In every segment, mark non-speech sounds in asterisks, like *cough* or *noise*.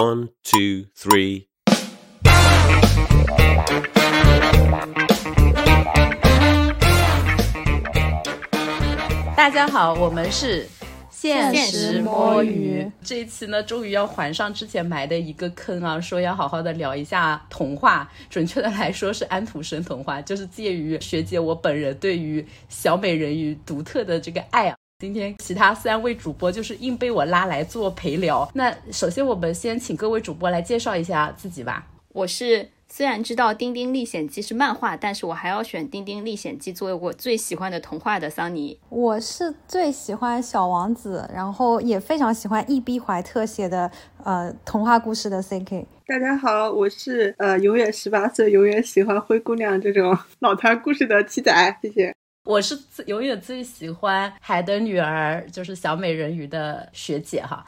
One, two, three. 大家好，我们是现现实实摸鱼摸鱼。这一期呢，终于要还上之前埋的一个坑啊，说要好好的聊一下童话。准确的来说是安徒生童话，就是介于学姐我本人对于小美人鱼独特的这个爱啊。今天其他三位主播就是硬被我拉来做陪聊。那首先我们先请各位主播来介绍一下自己吧。我是虽然知道《丁丁历险记》是漫画，但是我还要选《丁丁历险记》作为我最喜欢的童话的桑尼。我是最喜欢小王子，然后也非常喜欢易逼怀特写的呃童话故事的 CK。大家好，我是呃永远十八岁，永远喜欢灰姑娘这种脑残故事的七仔，谢谢。我是最永远最喜欢海的女儿，就是小美人鱼的学姐哈。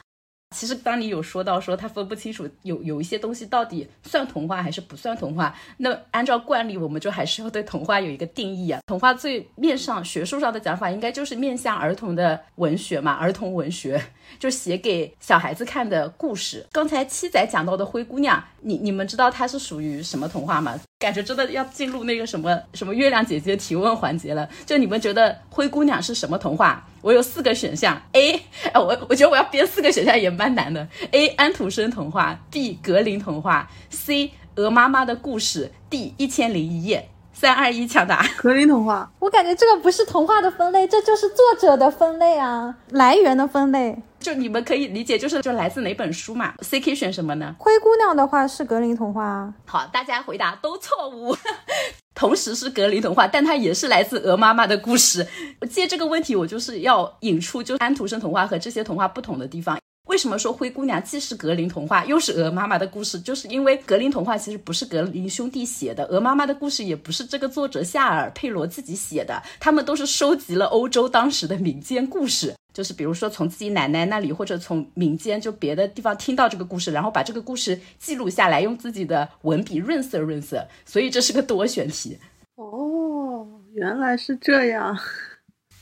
其实当你有说到说她分不清楚有有一些东西到底算童话还是不算童话，那按照惯例，我们就还是要对童话有一个定义啊。童话最面上学术上的讲法，应该就是面向儿童的文学嘛，儿童文学就写给小孩子看的故事。刚才七仔讲到的灰姑娘，你你们知道它是属于什么童话吗？感觉真的要进入那个什么什么月亮姐姐提问环节了。就你们觉得灰姑娘是什么童话？我有四个选项：A，哎，我我觉得我要编四个选项也蛮难的。A. 安徒生童话，B. 格林童话，C. 鹅妈妈的故事，D. 一千零一夜。三二一，抢答！格林童话，我感觉这个不是童话的分类，这就是作者的分类啊，来源的分类。就你们可以理解，就是就来自哪本书嘛？C K 选什么呢？灰姑娘的话是格林童话啊，好，大家回答都错误。*laughs* 同时是格林童话，但它也是来自鹅妈妈的故事。我借这个问题，我就是要引出就安徒生童话和这些童话不同的地方。为什么说灰姑娘既是格林童话，又是鹅妈妈的故事？就是因为格林童话其实不是格林兄弟写的，鹅妈妈的故事也不是这个作者夏尔佩罗自己写的，他们都是收集了欧洲当时的民间故事。就是比如说从自己奶奶那里，或者从民间就别的地方听到这个故事，然后把这个故事记录下来，用自己的文笔润色润色，所以这是个多选题。哦，原来是这样。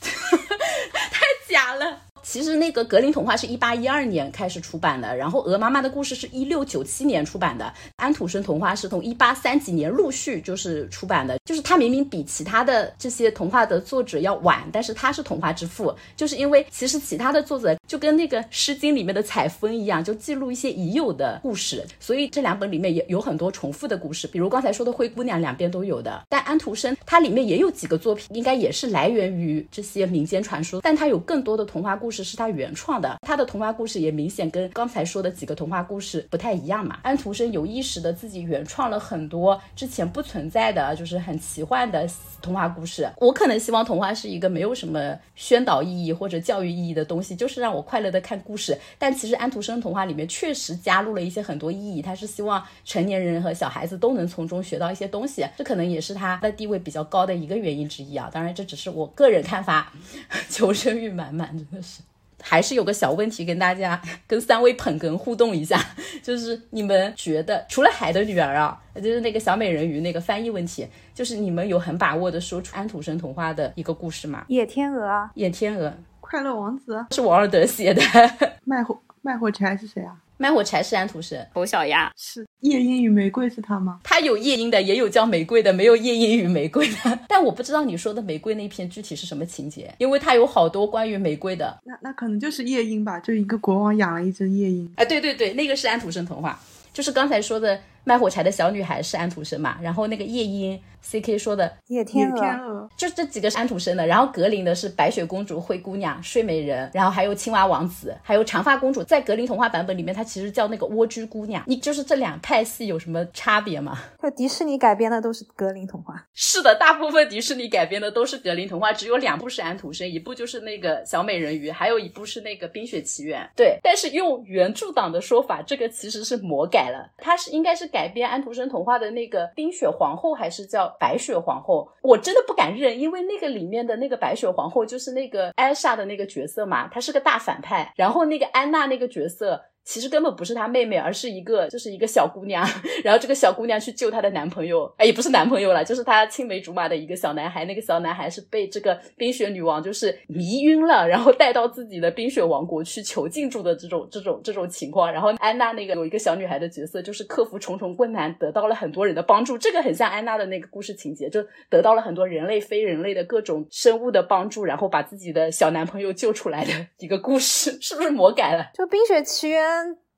*laughs* 太假了。其实那个格林童话是一八一二年开始出版的，然后鹅妈妈的故事是一六九七年出版的，安徒生童话是从一八三几年陆续就是出版的。就是他明明比其他的这些童话的作者要晚，但是他是童话之父，就是因为其实其他的作者就跟那个《诗经》里面的采风一样，就记录一些已有的故事，所以这两本里面也有很多重复的故事，比如刚才说的灰姑娘，两边都有的。但安徒生它里面也有几个作品，应该也是来源于这些民间传说，但它有更多的童话故事是他原创的，他的童话故事也明显跟刚才说的几个童话故事不太一样嘛。安徒生有意识的自己原创了很多之前不存在的，就是很奇幻的童话故事。我可能希望童话是一个没有什么宣导意义或者教育意义的东西，就是让我快乐的看故事。但其实安徒生童话里面确实加入了一些很多意义，他是希望成年人和小孩子都能从中学到一些东西，这可能也是他的地位比较高的一个原因之一啊。当然，这只是我个人看法，*laughs* 求生欲满满，真的是。还是有个小问题跟大家跟三位捧哏互动一下，*laughs* 就是你们觉得除了海的女儿啊，就是那个小美人鱼那个翻译问题，就是你们有很把握的说出安徒生童话的一个故事吗？野天鹅啊，野天鹅快乐王子，是王尔德写的，*laughs* 卖火卖火柴是谁啊？卖火柴是安徒生，丑小鸭，是夜莺与玫瑰是他吗？他有夜莺的，也有叫玫瑰的，没有夜莺与玫瑰的。但我不知道你说的玫瑰那篇具体是什么情节，因为他有好多关于玫瑰的。那那可能就是夜莺吧，就一个国王养了一只夜莺。哎，对对对，那个是安徒生童话，就是刚才说的卖火柴的小女孩是安徒生嘛，然后那个夜莺，C K 说的野天鹅，就这几个是安徒生的，然后格林的是白雪公主、灰姑娘、睡美人，然后还有青蛙王子，还有长发公主。在格林童话版本里面，它其实叫那个蜗居姑娘。你就是这两派系有什么差别吗？就迪士尼改编的都是格林童话。是的，大部分迪士尼改编的都是格林童话，只有两部是安徒生，一部就是那个小美人鱼，还有一部是那个冰雪奇缘。对，但是用原著党的说法，这个其实是魔改了，它是应该是改编安徒生童话的那个冰雪皇后，还是叫白雪皇后？我真的不敢认，因为那个里面的那个白雪皇后就是那个艾莎的那个角色嘛，她是个大反派，然后那个安娜那个角色。其实根本不是她妹妹，而是一个就是一个小姑娘。*laughs* 然后这个小姑娘去救她的男朋友，哎，也不是男朋友了，就是她青梅竹马的一个小男孩。那个小男孩是被这个冰雪女王就是迷晕了，然后带到自己的冰雪王国去囚禁住的这种这种这种情况。然后安娜那个有一个小女孩的角色，就是克服重重困难，得到了很多人的帮助。这个很像安娜的那个故事情节，就得到了很多人类、非人类的各种生物的帮助，然后把自己的小男朋友救出来的一个故事，*laughs* 是不是魔改了？就《冰雪奇缘》，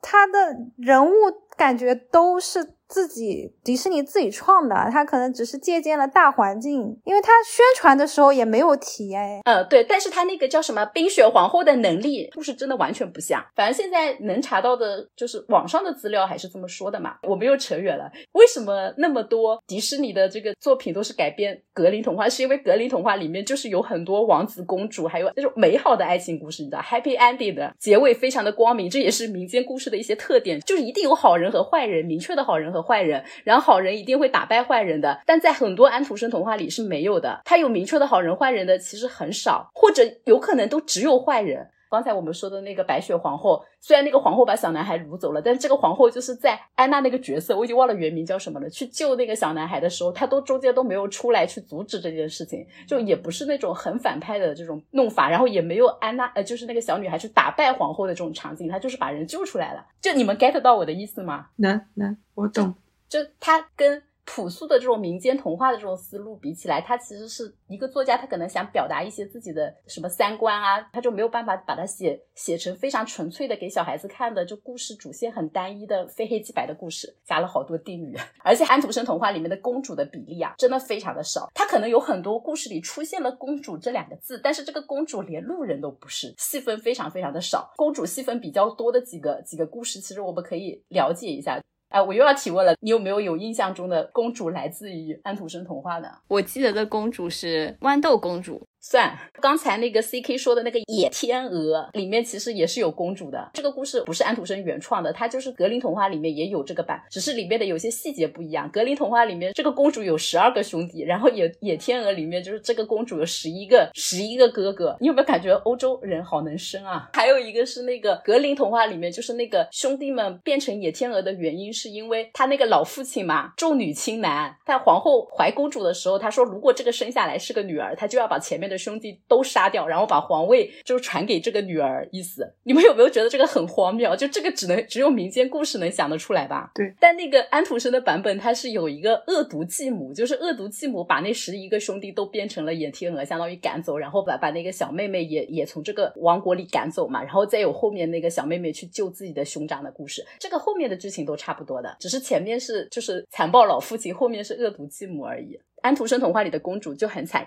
他的人物感觉都是。自己迪士尼自己创的，他可能只是借鉴了大环境，因为他宣传的时候也没有提哎。呃，对，但是他那个叫什么冰雪皇后的能力，故事真的完全不像。反正现在能查到的就是网上的资料还是这么说的嘛。我们又扯远了，为什么那么多迪士尼的这个作品都是改编格林童话？是因为格林童话里面就是有很多王子公主，还有那种美好的爱情故事，你知道，happy ending 的结尾非常的光明，这也是民间故事的一些特点，就是一定有好人和坏人，明确的好人和。坏人，然后好人一定会打败坏人的，但在很多安徒生童话里是没有的。他有明确的好人坏人的其实很少，或者有可能都只有坏人。刚才我们说的那个白雪皇后，虽然那个皇后把小男孩掳走了，但这个皇后就是在安娜那个角色，我已经忘了原名叫什么了。去救那个小男孩的时候，她都中间都没有出来去阻止这件事情，就也不是那种很反派的这种弄法，然后也没有安娜呃，就是那个小女孩去打败皇后的这种场景，她就是把人救出来了。就你们 get 到我的意思吗？能能，我懂。就她跟朴素的这种民间童话的这种思路比起来，他其实是一个作家，他可能想表达一些自己的什么三观啊，他就没有办法把它写写成非常纯粹的给小孩子看的，就故事主线很单一的非黑即白的故事，加了好多定语，*laughs* 而且安徒生童话里面的公主的比例啊，真的非常的少，他可能有很多故事里出现了公主这两个字，但是这个公主连路人都不是，戏份非常非常的少，公主戏份比较多的几个几个故事，其实我们可以了解一下。哎，我又要提问了，你有没有有印象中的公主来自于安徒生童话呢？我记得的公主是豌豆公主。算，刚才那个 C K 说的那个野天鹅里面其实也是有公主的。这个故事不是安徒生原创的，它就是格林童话里面也有这个版，只是里面的有些细节不一样。格林童话里面这个公主有十二个兄弟，然后野野天鹅里面就是这个公主有十一个十一个哥哥。你有没有感觉欧洲人好能生啊？还有一个是那个格林童话里面，就是那个兄弟们变成野天鹅的原因，是因为他那个老父亲嘛重女轻男，在皇后怀公主的时候，他说如果这个生下来是个女儿，他就要把前面的。兄弟都杀掉，然后把皇位就传给这个女儿，意思你们有没有觉得这个很荒谬？就这个只能只有民间故事能想得出来吧？对。但那个安徒生的版本，他是有一个恶毒继母，就是恶毒继母把那十一个兄弟都变成了野天鹅，相当于赶走，然后把把那个小妹妹也也从这个王国里赶走嘛，然后再有后面那个小妹妹去救自己的兄长的故事。这个后面的剧情都差不多的，只是前面是就是残暴老父亲，后面是恶毒继母而已。安徒生童话里的公主就很惨。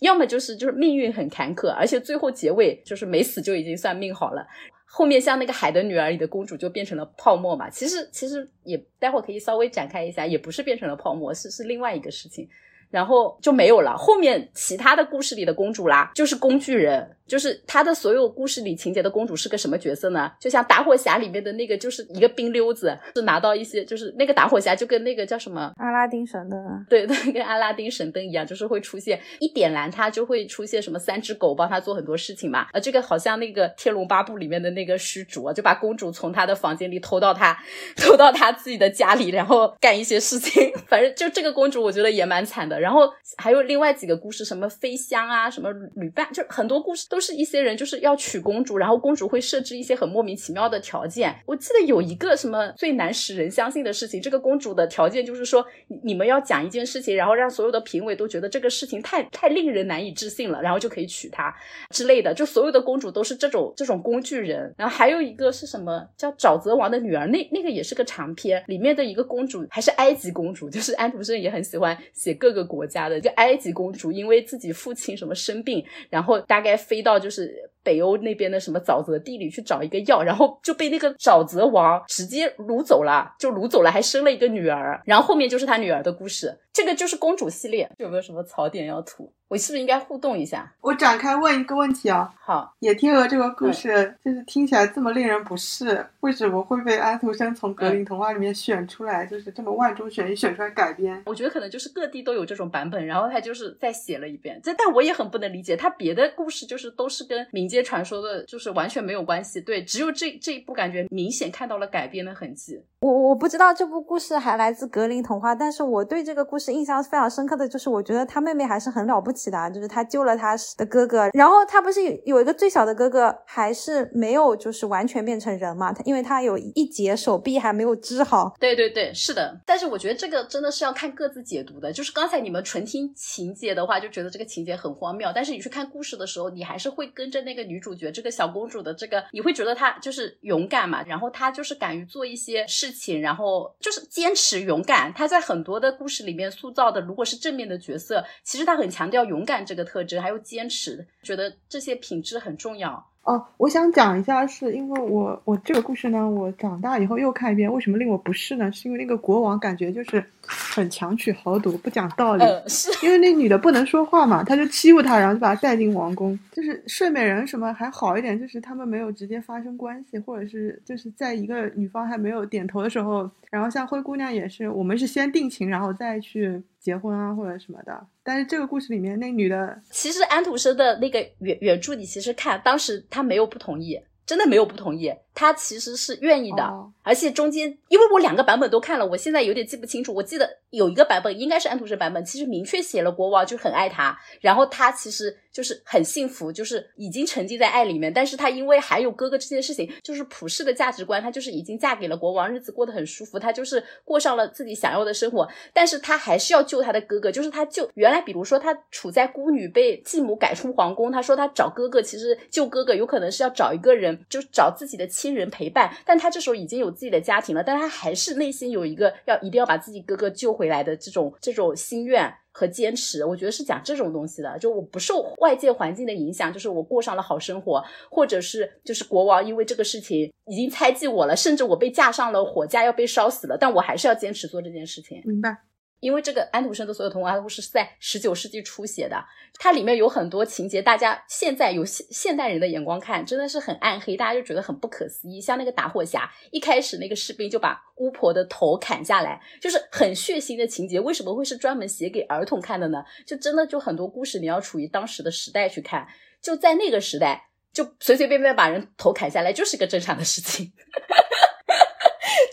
要么就是就是命运很坎坷，而且最后结尾就是没死就已经算命好了。后面像那个《海的女儿》里的公主就变成了泡沫嘛，其实其实也待会可以稍微展开一下，也不是变成了泡沫，是是另外一个事情。然后就没有了。后面其他的故事里的公主啦，就是工具人，就是他的所有故事里情节的公主是个什么角色呢？就像打火匣里面的那个，就是一个冰溜子，是拿到一些，就是那个打火匣就跟那个叫什么阿拉丁神灯啊，对对，跟阿拉丁神灯一样，就是会出现一点燃它就会出现什么三只狗帮他做很多事情嘛。呃，这个好像那个《天龙八部》里面的那个虚竹，就把公主从他的房间里偷到他偷到他自己的家里，然后干一些事情。*laughs* 反正就这个公主，我觉得也蛮惨的。然后还有另外几个故事，什么飞香啊，什么旅伴，就很多故事都是一些人就是要娶公主，然后公主会设置一些很莫名其妙的条件。我记得有一个什么最难使人相信的事情，这个公主的条件就是说，你们要讲一件事情，然后让所有的评委都觉得这个事情太太令人难以置信了，然后就可以娶她之类的。就所有的公主都是这种这种工具人。然后还有一个是什么叫沼泽王的女儿，那那个也是个长篇，里面的一个公主还是埃及公主，就是安徒生也很喜欢写各个国家的。就埃及公主因为自己父亲什么生病，然后大概飞到就是北欧那边的什么沼泽地里去找一个药，然后就被那个沼泽王直接掳走了，就掳走了，还生了一个女儿。然后后面就是他女儿的故事。这个就是公主系列，有没有什么槽点要吐？我是不是应该互动一下？我展开问一个问题啊，好，野天鹅这个故事就是听起来这么令人不适，为什么会被安徒生从格林童话里面选出来，就是这么万中选一选出来改编？我觉得可能就是各地都有这种版本，然后他就是再写了一遍。这但我也很不能理解，他别的故事就是都是跟民间传说的，就是完全没有关系。对，只有这这一部感觉明显看到了改编的痕迹。我我不知道这部故事还来自格林童话，但是我对这个故事印象非常深刻的就是，我觉得他妹妹还是很了不起的，就是他救了他的哥哥，然后他不是有有一个最小的哥哥，还是没有就是完全变成人嘛？他因为他有一截手臂还没有治好。对对对，是的。但是我觉得这个真的是要看各自解读的。就是刚才你们纯听情节的话，就觉得这个情节很荒谬，但是你去看故事的时候，你还是会跟着那个女主角这个小公主的这个，你会觉得她就是勇敢嘛，然后她就是敢于做一些事情，然后就是坚持勇敢。她在很多的故事里面塑造的，如果是正面的角色，其实她很强调勇敢这个特质，还有坚持，觉得这些品质很重要。哦，我想讲一下，是因为我我这个故事呢，我长大以后又看一遍，为什么令我不适呢？是因为那个国王感觉就是很强取豪夺，不讲道理。呃，是因为那女的不能说话嘛，他就欺负她，然后就把她带进王宫。就是睡美人什么还好一点，就是他们没有直接发生关系，或者是就是在一个女方还没有点头的时候，然后像灰姑娘也是，我们是先定情，然后再去结婚啊或者什么的。但是这个故事里面那女的，其实安徒生的那个原原著，你其实看当时他没有不同意，真的没有不同意，他其实是愿意的。哦而且中间，因为我两个版本都看了，我现在有点记不清楚。我记得有一个版本应该是安徒生版本，其实明确写了国王就很爱他，然后他其实就是很幸福，就是已经沉浸在爱里面。但是他因为还有哥哥这件事情，就是普世的价值观，他就是已经嫁给了国王，日子过得很舒服，他就是过上了自己想要的生活。但是他还是要救他的哥哥，就是他救原来，比如说他处在孤女被继母赶出皇宫，他说他找哥哥，其实救哥哥有可能是要找一个人，就找自己的亲亲人陪伴，但他这时候已经有自己的家庭了，但他还是内心有一个要一定要把自己哥哥救回来的这种这种心愿。和坚持，我觉得是讲这种东西的，就我不受外界环境的影响，就是我过上了好生活，或者是就是国王因为这个事情已经猜忌我了，甚至我被架上了火架要被烧死了，但我还是要坚持做这件事情。明白？因为这个安徒生的所有童话故事是在十九世纪初写的，它里面有很多情节，大家现在有现现代人的眼光看，真的是很暗黑，大家就觉得很不可思议。像那个打火匣，一开始那个士兵就把巫婆的头砍下来，就是很血腥的情节。为什么会是专门写给儿童看的呢？就真的就很多故事，你要处于当时的时代去看，就在那个时代，就随随便便把人头砍下来就是个正常的事情。*laughs*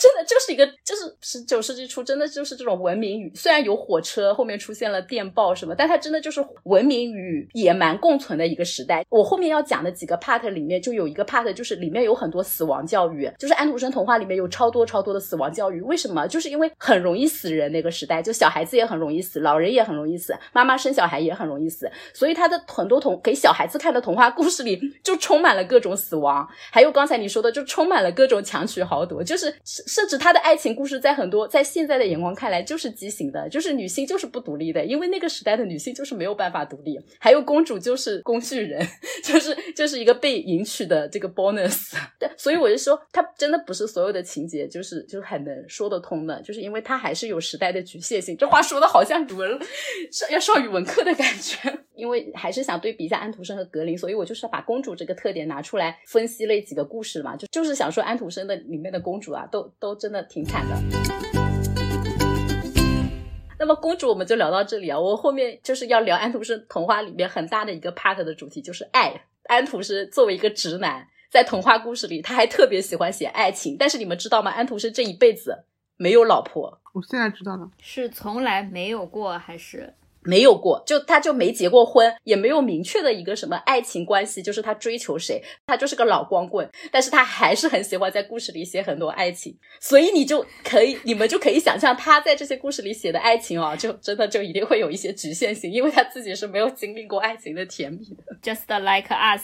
真的就是一个，就是十九世纪初，真的就是这种文明与虽然有火车，后面出现了电报什么，但它真的就是文明与野蛮共存的一个时代。我后面要讲的几个 part 里面，就有一个 part 就是里面有很多死亡教育，就是安徒生童话里面有超多超多的死亡教育。为什么？就是因为很容易死人，那个时代就小孩子也很容易死，老人也很容易死，妈妈生小孩也很容易死，所以他的很多童给小孩子看的童话故事里就充满了各种死亡，还有刚才你说的，就充满了各种强取豪夺，就是甚至他的爱情故事在很多在现在的眼光看来就是畸形的，就是女性就是不独立的，因为那个时代的女性就是没有办法独立，还有公主就是工具人，*laughs* 就是就是一个被迎娶的这个 bonus。*laughs* 对，所以我就说，他真的不是所有的情节就是就是很能说得通的，就是因为他还是有时代的局限性。这话说的好像语文上要上语文课的感觉，因为还是想对比一下安徒生和格林，所以我就是要把公主这个特点拿出来分析了几个故事嘛，就就是想说安徒生的里面的公主啊，都都真的挺惨的。那么公主我们就聊到这里啊，我后面就是要聊安徒生童话里面很大的一个 part 的主题就是爱。安徒生作为一个直男，在童话故事里他还特别喜欢写爱情，但是你们知道吗？安徒生这一辈子没有老婆，我现在知道了。是从来没有过还是？没有过，就他就没结过婚，也没有明确的一个什么爱情关系，就是他追求谁，他就是个老光棍，但是他还是很喜欢在故事里写很多爱情，所以你就可以，你们就可以想象他在这些故事里写的爱情哦，就真的就一定会有一些局限性，因为他自己是没有经历过爱情的甜蜜的。Just like us，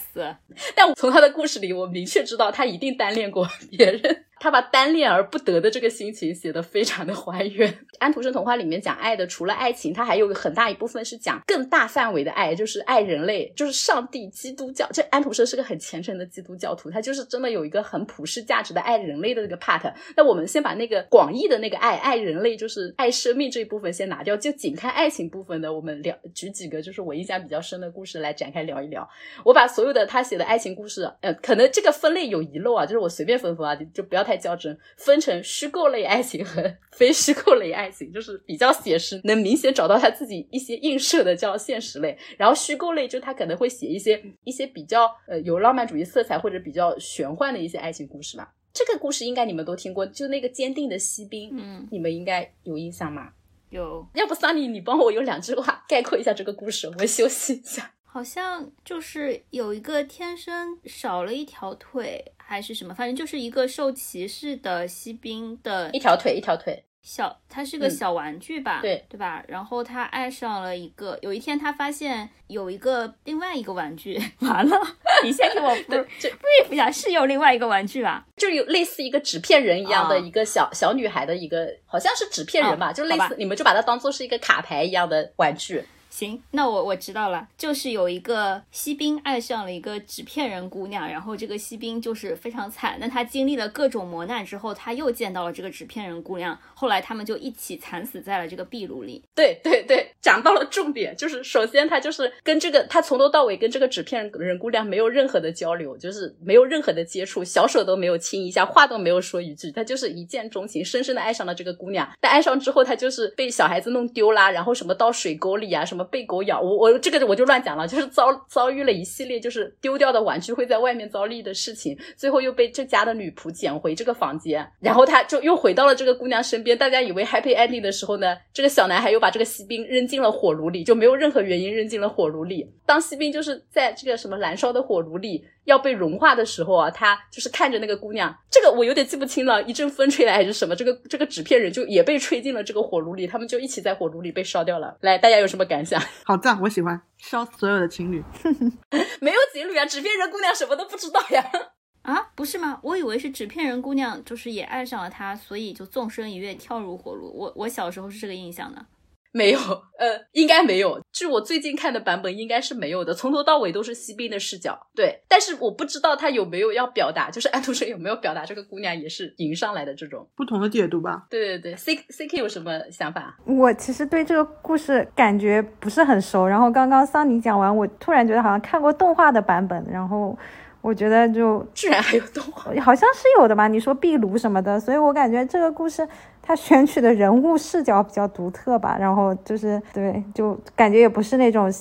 但我从他的故事里，我明确知道他一定单恋过别人。他把单恋而不得的这个心情写得非常的还原。安徒生童话里面讲爱的，除了爱情，它还有很大一部分是讲更大范围的爱，就是爱人类，就是上帝、基督教。这安徒生是个很虔诚的基督教徒，他就是真的有一个很普世价值的爱人类的这个 part。那我们先把那个广义的那个爱，爱人类，就是爱生命这一部分先拿掉，就仅看爱情部分的，我们聊举几个就是我印象比较深的故事来展开聊一聊。我把所有的他写的爱情故事，呃，可能这个分类有遗漏啊，就是我随便分分啊，就不要太较真，分成虚构类爱情和非虚构类爱情，就是比较写实，能明显找到他自己一些映射的叫现实类，然后虚构类就他可能会写一些一些比较呃有浪漫主义色彩或者比较玄幻的一些爱情故事吧。这个故事应该你们都听过，就那个坚定的锡兵，嗯，你们应该有印象吗？有，要不 Sunny 你帮我用两句话概括一下这个故事，我们休息一下。好像就是有一个天生少了一条腿，还是什么，反正就是一个受歧视的锡兵的一条腿，一条腿。小，它是个嗯小玩具吧，对对吧？然后他爱上了一个，有一天他发现有一个另外一个玩具，*laughs* 完了，你先给我不 brief 一下，是有另外一个玩具吧？就有类似一个纸片人一样的啊一个小、小女孩的一个，好像是纸片人吧就类似，你们就把它当做是一个卡牌一样的玩具。行，那我我知道了，就是有一个锡兵爱上了一个纸片人姑娘，然后这个锡兵就是非常惨。那他经历了各种磨难之后，他又见到了这个纸片人姑娘，后来他们就一起惨死在了这个壁炉里。对对对，讲到了重点，就是首先他就是跟这个他从头到尾跟这个纸片人姑娘没有任何的交流，就是没有任何的接触，小手都没有亲一下，话都没有说一句，他就是一见钟情，深深的爱上了这个姑娘。但爱上之后，他就是被小孩子弄丢啦，然后什么到水沟里啊，什么被狗咬，我我这个我就乱讲了，就是遭遭遇了一系列就是丢掉的玩具会在外面遭遇的事情，最后又被这家的女仆捡回这个房间，然后他就又回到了这个姑娘身边。大家以为 happy ending 的时候呢，这个小男孩又把这个锡兵扔进了火炉里，就没有任何原因扔进了火炉里。当锡兵就是在这个什么燃烧的火炉里要被融化的时候啊，他就是看着那个姑娘，这个我有点记不清了，一阵风吹来还是什么，这个这个纸片人就也被吹进了这个火炉里，他们就一起在火炉里被烧掉了。来，大家有什么感想？*laughs* 好赞，我喜欢烧死所有的情侣。*laughs* 没有情侣啊，纸片人姑娘什么都不知道呀。*laughs* 啊，不是吗？我以为是纸片人姑娘，就是也爱上了他，所以就纵身一跃跳入火炉。我我小时候是这个印象的。*laughs* 没有，呃，应该没有。据我最近看的版本，应该是没有的，从头到尾都是锡兵的视角。对，但是我不知道他有没有要表达，就是安徒生有没有表达这个姑娘也是迎上来的这种。不同的解读吧。对对对，C C K 有什么想法？我其实对这个故事感觉不是很熟，然后刚刚桑尼讲完，我突然觉得好像看过动画的版本，然后我觉得就居然还有动画，好像是有的吧？你说壁炉什么的，所以我感觉这个故事他选取的人物视角比较独特吧，然后就是对，就感觉也不是那种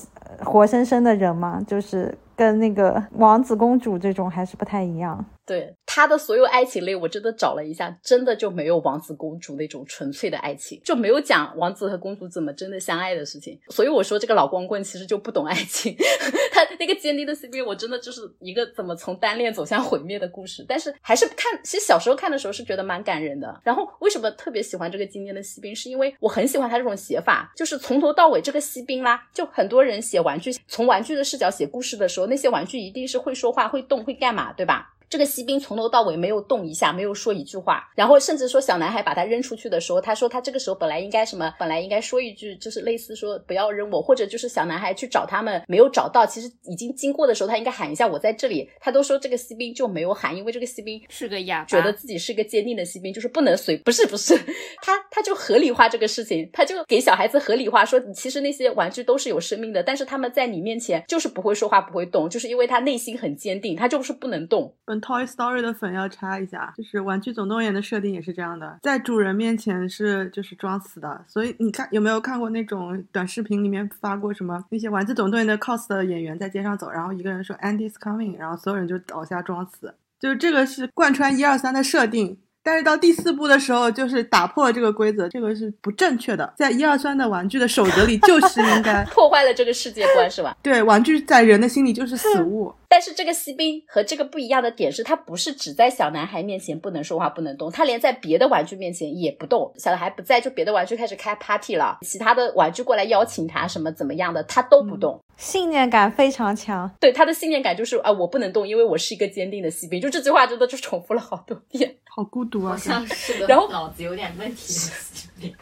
活生生的人嘛，就是跟那个王子公主这种还是不太一样。对他的所有爱情类，我真的找了一下，真的就没有王子公主那种纯粹的爱情，就没有讲王子和公主怎么真的相爱的事情。所以我说这个老光棍其实就不懂爱情。*laughs* 他那个坚定的 CP，我真的就是一个怎么从单恋走向毁灭的故事。但是还是看，其实小时候看的时候是觉得蛮感人的。然后为什么特别喜欢这个今天的锡兵，是因为我很喜欢他这种写法，就是从头到尾这个锡兵啦，就很多人写玩具，从玩具的视角写故事的时候，那些玩具一定是会说话、会动、会干嘛，对吧？这个锡兵从头到尾没有动一下，没有说一句话，然后甚至说小男孩把他扔出去的时候，他说他这个时候本来应该什么，本来应该说一句，就是类似说不要扔我，或者就是小男孩去找他们没有找到，其实已经经过的时候，他应该喊一下我在这里，他都说这个锡兵就没有喊，因为这个锡兵是个哑巴，觉得自己是个坚定的锡兵，就是不能随，不是不是，他他就合理化这个事情，他就给小孩子合理化说，其实那些玩具都是有生命的，但是他们在你面前就是不会说话，不会动，就是因为他内心很坚定，他就是不能动。本 Toy Story 的粉要插一下，就是《玩具总动员》的设定也是这样的，在主人面前是就是装死的，所以你看有没有看过那种短视频里面发过什么那些《玩具总动员》的 cos 的演员在街上走，然后一个人说 Andy's coming，然后所有人就倒下装死，就是这个是贯穿一二三的设定。但是到第四部的时候，就是打破了这个规则，这个是不正确的。在一二三的玩具的守则里，就是应该 *laughs* 破坏了这个世界观，是吧？对玩具在人的心里就是死物，*laughs* 但是这个锡兵和这个不一样的点是，他不是只在小男孩面前不能说话不能动，他连在别的玩具面前也不动。小孩不在，就别的玩具开始开 party 了，其他的玩具过来邀请他什么怎么样的，他都不动。信念感非常强。对他的信念感就是啊，我不能动，因为我是一个坚定的锡兵。就这句话真的就重复了好多遍。好孤独啊！好像是个然后脑子有点问题。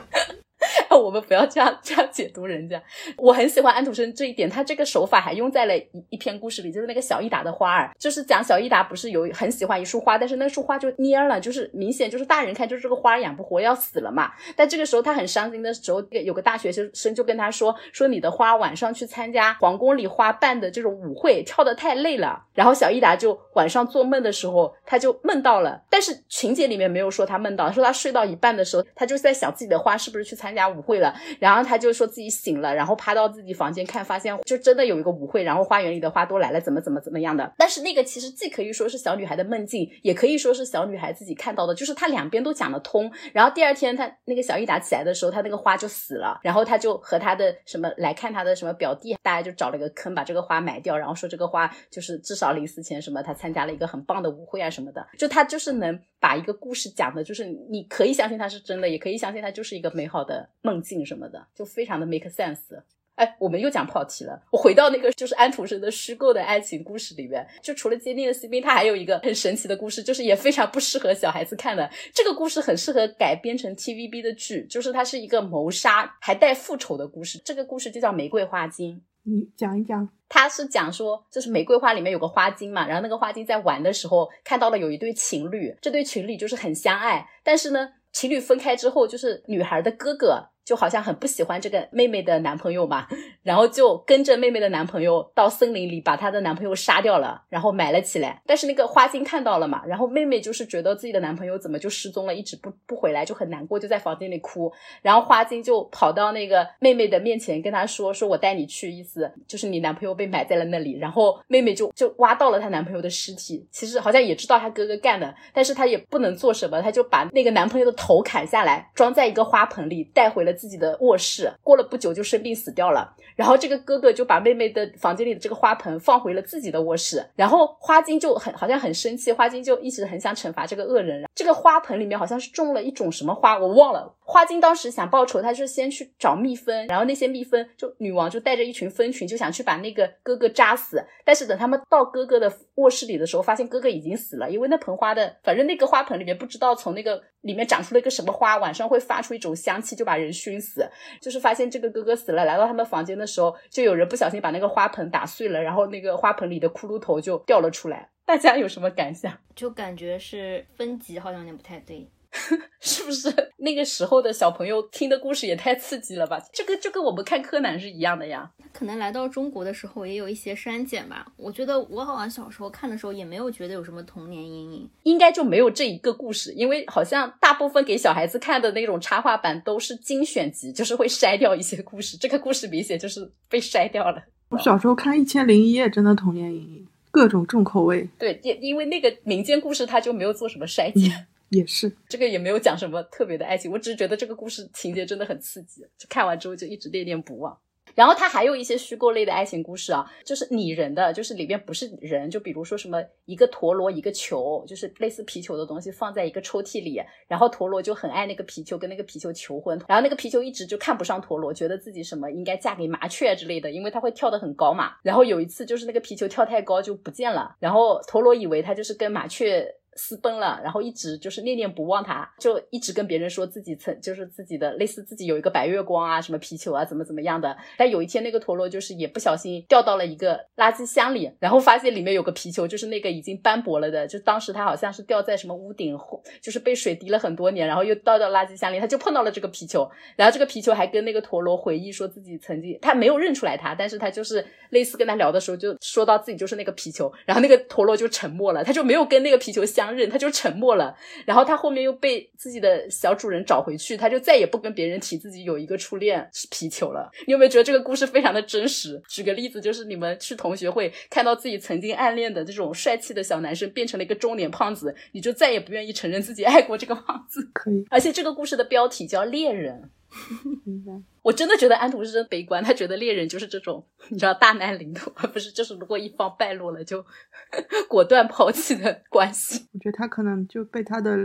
*laughs* 我们不要这样这样解读人家。我很喜欢安徒生这一点，他这个手法还用在了一一篇故事里，就是那个小益达的花儿，就是讲小益达不是有很喜欢一束花，但是那束花就蔫了，就是明显就是大人看就是这个花养不活要死了嘛。但这个时候他很伤心的时候，有个大学生就跟他说说你的花晚上去参加皇宫里花办的这种舞会，跳得太累了。然后小益达就晚上做梦的时候，他就梦到了，但是情节里面没有说他梦到，说他睡到一半的时候，他就在想自己的花是不是去参参加舞会了。然后他就说自己醒了，然后趴到自己房间看，发现就真的有一个舞会，然后花园里的花都来了，怎么怎么怎么样的。但是那个其实既可以说是小女孩的梦境，也可以说是小女孩自己看到的，就是她两边都讲得通。然后第二天她那个小益达起来的时候，她那个花就死了，然后她就和她的什么来看她的什么表弟，大家就找了个坑把这个花埋掉，然后说这个花就是至少临死前什么她参加了一个很棒的舞会啊什么的，就她就是能把一个故事讲的，就是你可以相信它是真的，也可以相信它就是一个美好的梦境什么的，就非常的 make sense。哎，我们又讲跑题了。我回到那个就是安徒生的虚构的爱情故事里面，就除了坚定的锡兵，它还有一个很神奇的故事，就是也非常不适合小孩子看的。这个故事很适合改编成 TVB 的剧，就是它是一个谋杀还带复仇的故事。这个故事就叫《玫瑰花精》。你讲一讲。他是讲说，就是玫瑰花里面有个花精嘛，然后那个花精在玩的时候看到了有一对情侣，这对情侣就是很相爱，但是呢，情侣分开之后，就是女孩的哥哥就好像很不喜欢这个妹妹的男朋友嘛，然后就跟着妹妹的男朋友到森林里把她的男朋友杀掉了，然后埋了起来。但是那个花精看到了嘛，然后妹妹就是觉得自己的男朋友怎么就失踪了，一直不不回来，就很难过，就在房间里哭。然后花精就跑到那个妹妹的面前跟她说：“说我带你去，意思就是你男朋友被埋在了那里。”然后妹妹就就挖到了她男朋友的尸体，其实好像也知道她哥哥干的，但是她也不能做什么，她就把那个男朋友的头砍下来，装在一个花盆里，带回了自己的卧室。过了不久就生病死掉了。然后这个哥哥就把妹妹的房间里的这个花盆放回了自己的卧室。然后花精就很好像很生气，花精就一直很想惩罚这个恶人。这个花盆里面好像是种了一种什么花，我忘了。花精当时想报仇，他就先去找蜜蜂，然后那些蜜蜂就女王就带着一群蜂群就想去把那个哥哥扎死。但是等他们到哥哥的卧室里的时候，发现哥哥已经死了，因为那盆花的反正那个花盆里面不知道从那个里面长出了一个什么花，晚上会发出一种香气，就把人熏死。就是发现这个哥哥死了，来到他们房间的时候，就有人不小心把那个花盆打碎了，然后那个花盆里的骷髅头就掉了出来。大家有什么感想？就感觉是分级好像有点不太对。*laughs* 是不是那个时候的小朋友听的故事也太刺激了吧？这个就跟我们看柯南是一样的呀。可能来到中国的时候也有一些删减吧。我觉得我好像小时候看的时候也没有觉得有什么童年阴影。应该就没有这一个故事，因为好像大部分给小孩子看的那种插画版都是精选集，就是会筛掉一些故事。这个故事明显就是被筛掉了。我小时候看《一千零一夜》，真的童年阴影，各种重口味。对，因因为那个民间故事它就没有做什么筛减。也是，这个也没有讲什么特别的爱情，我只是觉得这个故事情节真的很刺激，就看完之后就一直恋恋不忘。然后它还有一些虚构类的爱情故事啊，就是拟人的，就是里边不是人，就比如说什么一个陀螺一个球，就是类似皮球的东西放在一个抽屉里，然后陀螺就很爱那个皮球，跟那个皮球求婚，然后那个皮球一直就看不上陀螺，觉得自己什么应该嫁给麻雀之类的，因为它会跳得很高嘛。然后有一次就是那个皮球跳太高就不见了，然后陀螺以为它就是跟麻雀。私奔了，然后一直就是念念不忘他，就一直跟别人说自己曾就是自己的类似自己有一个白月光啊，什么皮球啊，怎么怎么样的。但有一天那个陀螺就是也不小心掉到了一个垃圾箱里，然后发现里面有个皮球，就是那个已经斑驳了的，就当时他好像是掉在什么屋顶，就是被水滴了很多年，然后又倒到垃圾箱里，他就碰到了这个皮球，然后这个皮球还跟那个陀螺回忆说自己曾经，他没有认出来他，但是他就是类似跟他聊的时候就说到自己就是那个皮球，然后那个陀螺就沉默了，他就没有跟那个皮球相认，他就沉默了。然后他后面又被自己的小主人找回去，他就再也不跟别人提自己有一个初恋是皮球了。你有没有觉得这个故事非常的真实？举个例子，就是你们去同学会看到自己曾经暗恋的这种帅气的小男生变成了一个中年胖子，你就再也不愿意承认自己爱过这个胖子。可以，而且这个故事的标题叫《恋人》。*laughs* 明白。我真的觉得安徒生悲观，他觉得猎人就是这种，*laughs* 你知道大难临头，而不是就是如果一方败落了就 *laughs* 果断抛弃的关系，我觉得他可能就被他的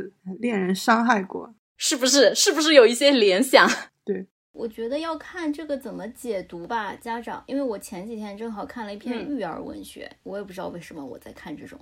恋人伤害过。是不是？是不是有一些联想？对，我觉得要看这个怎么解读吧，家长。因为我前几天正好看了一篇嗯育儿文学，我也不知道为什么我在看这种，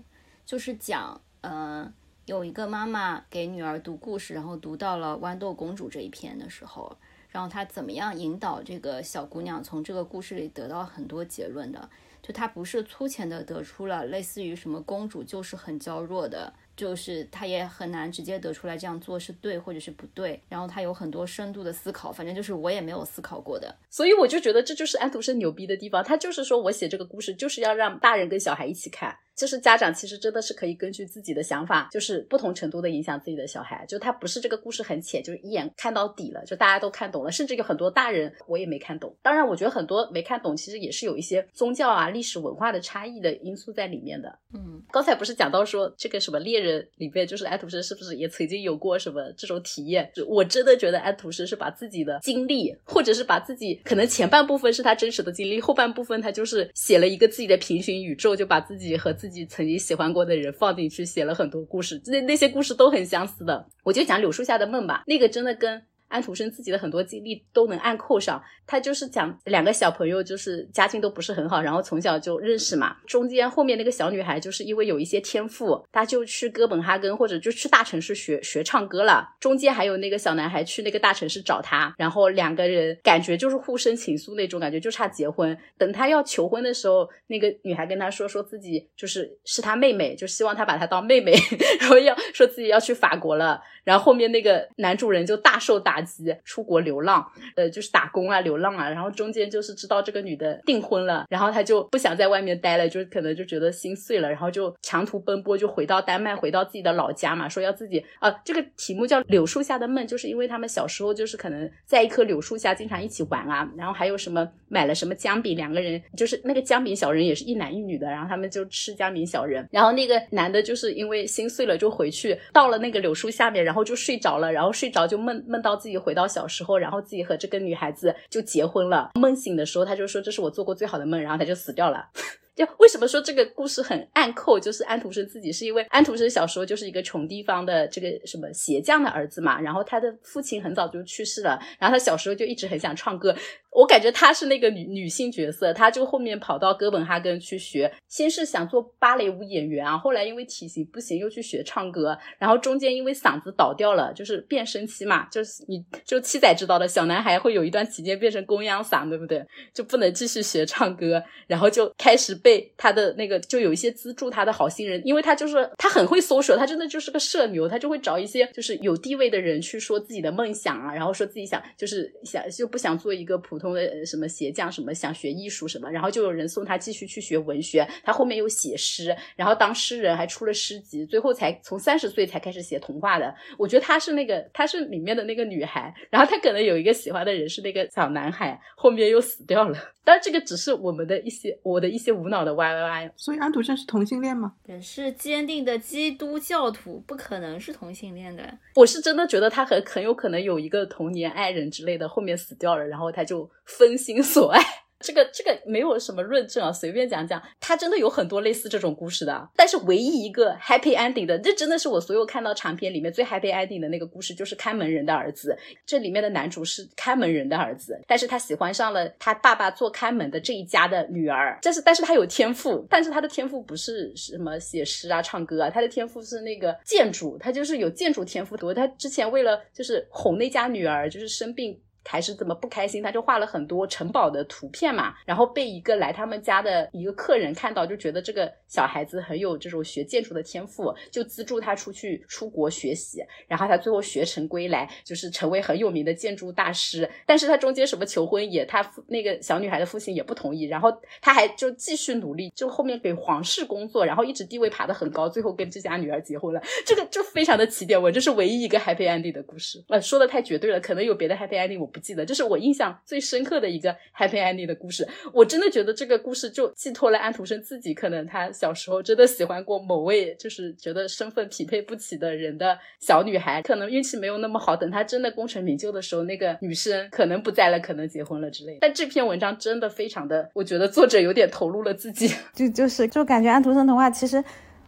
就是讲，呃，有一个妈妈给女儿读故事，然后读到了豌豆公主这一篇的时候，然后她怎么样引导这个小姑娘从这个故事里得到很多结论的。就她不是粗浅的得出了类似于什么公主就是很娇弱的，就是她也很难直接得出来这样做是对或者是不对。然后她有很多深度的思考，反正就是我也没有思考过的。所以我就觉得这就是安徒生牛逼的地方，他就是说我写这个故事就是要让大人跟小孩一起看，就是家长其实真的是可以根据自己的想法，就是不同程度的影响自己的小孩，就他不是这个故事很浅，就是一眼看到底了，就大家都看懂了，甚至有很多大人我也没看懂。当然，我觉得很多没看懂，其实也是有一些宗教啊、历史文化的差异的因素在里面的。嗯，刚才不是讲到说这个什么猎人里边，就是安徒生是不是也曾经有过什么这种体验？就我真的觉得安徒生是把自己的经历，或者是把自己可能前半部分是他真实的经历，后半部分他就是写了一个自己的平行宇宙，就把自己和自己自己曾经喜欢过的人放进去，写了很多故事，那那些故事都很相似的。我就讲柳树下的梦吧，那个真的跟。安徒生自己的很多经历都能按扣上，他就是讲两个小朋友，就是家境都不是很好，然后从小就认识嘛。中间后面那个小女孩就是因为有一些天赋，她就去哥本哈根或者就去大城市学学唱歌了。中间还有那个小男孩去那个大城市找她，然后两个人感觉就是互生情愫那种感觉，就差结婚。等他要求婚的时候，那个女孩跟他说，说自己就是是他妹妹，就希望他把她当妹妹，*laughs* 然后要说自己要去法国了。然后后面那个男主人就大受打击击，出国流浪，呃，就是打工啊、流浪啊。然后中间就是知道这个女的订婚了，然后他就不想在外面待了，就可能就觉得心碎了，然后就长途奔波，就回到丹麦，回到自己的老家嘛，说要自己啊，这个题目叫《柳树下的梦》，就是因为他们小时候就是可能在一棵柳树下经常一起玩啊，然后还有什么买了什么姜饼，两个人就是那个姜饼小人也是一男一女的，然后他们就吃姜饼小人，然后那个男的就是因为心碎了就回去，到了那个柳树下面，然后就睡着了，然后睡着就梦梦到自己自己回到小时候，然后自己和这个女孩子就结婚了。梦醒的时候，他就说这是我做过最好的梦，然后他就死掉了。*laughs* 就为什么说这个故事很暗扣，就是安徒生自己，是因为安徒生小时候就是一个穷地方的这个什么鞋匠的儿子嘛，然后他的父亲很早就去世了，然后他小时候就一直很想唱歌。我感觉她是那个女女性角色，她就后面跑到哥本哈根去学，先是想做芭蕾舞演员啊，后来因为体型不行又去学唱歌，然后中间因为嗓子倒掉了，就是变声期嘛，就是你就七仔知道的，小男孩会有一段期间变成公羊嗓，对不对？就不能继续学唱歌，然后就开始被他的那个就有一些资助他的好心人，因为他就是他很会 social，他真的就是个社牛，他就会找一些就是有地位的人去说自己的梦想啊，然后说自己想就是想就不想做一个普通的呃什么鞋匠什么，想学艺术什么，然后就有人送他继续去学文学，他后面又写诗，然后当诗人还出了诗集，最后才从三十岁才开始写童话的。我觉得他是那个他是里面的那个女孩，然后他可能有一个喜欢的人是那个小男孩，后面又死掉了。当然这个只是我们的一些我的一些无脑的 Y Y Y。所以安徒生是同性恋吗？也是坚定的基督教徒，不可能是同性恋的。我是真的觉得他很很有可能有一个童年爱人之类的，后面死掉了，然后他就分心所爱。*laughs* 这个这个没有什么论证啊，随便讲讲。他真的有很多类似这种故事的，但是唯一一个 happy ending 的，这真的是我所有看到长篇里面最 happy ending 的那个故事，就是看门人的儿子。这里面的男主是看门人的儿子，但是他喜欢上了他爸爸做看门的这一家的女儿。这是，但是他有天赋，但是他的天赋不是什么写诗啊、唱歌啊，他的天赋是那个建筑，他就是有建筑天赋。他之前为了就是哄那家女儿，就是生病。还是怎么不开心，他就画了很多城堡的图片嘛，然后被一个来他们家的一个客人看到，就觉得这个小孩子很有这种学建筑的天赋，就资助他出去出国学习，然后他最后学成归来，就是成为很有名的建筑大师。但是他中间什么求婚也，他父那个小女孩的父亲也不同意，然后他还就继续努力，就后面给皇室工作，然后一直地位爬得很高，最后跟这家女儿结婚了。这个就非常的起点文，这是唯一一个 happy ending 的故事。呃，说的太绝对了，可能有别的 happy ending 我不记得，这是我印象最深刻的一个 *laughs* happy ending 的故事。我真的觉得这个故事就寄托了安徒生自己，可能他小时候真的喜欢过某位，就是觉得身份匹配不起的人的小女孩，可能运气没有那么好，等他真的功成名就的时候，那个女生可能不在了，可能结婚了之类的。但这篇文章真的非常的，我觉得作者有点投入了自己。就就是就感觉安徒生童话其实，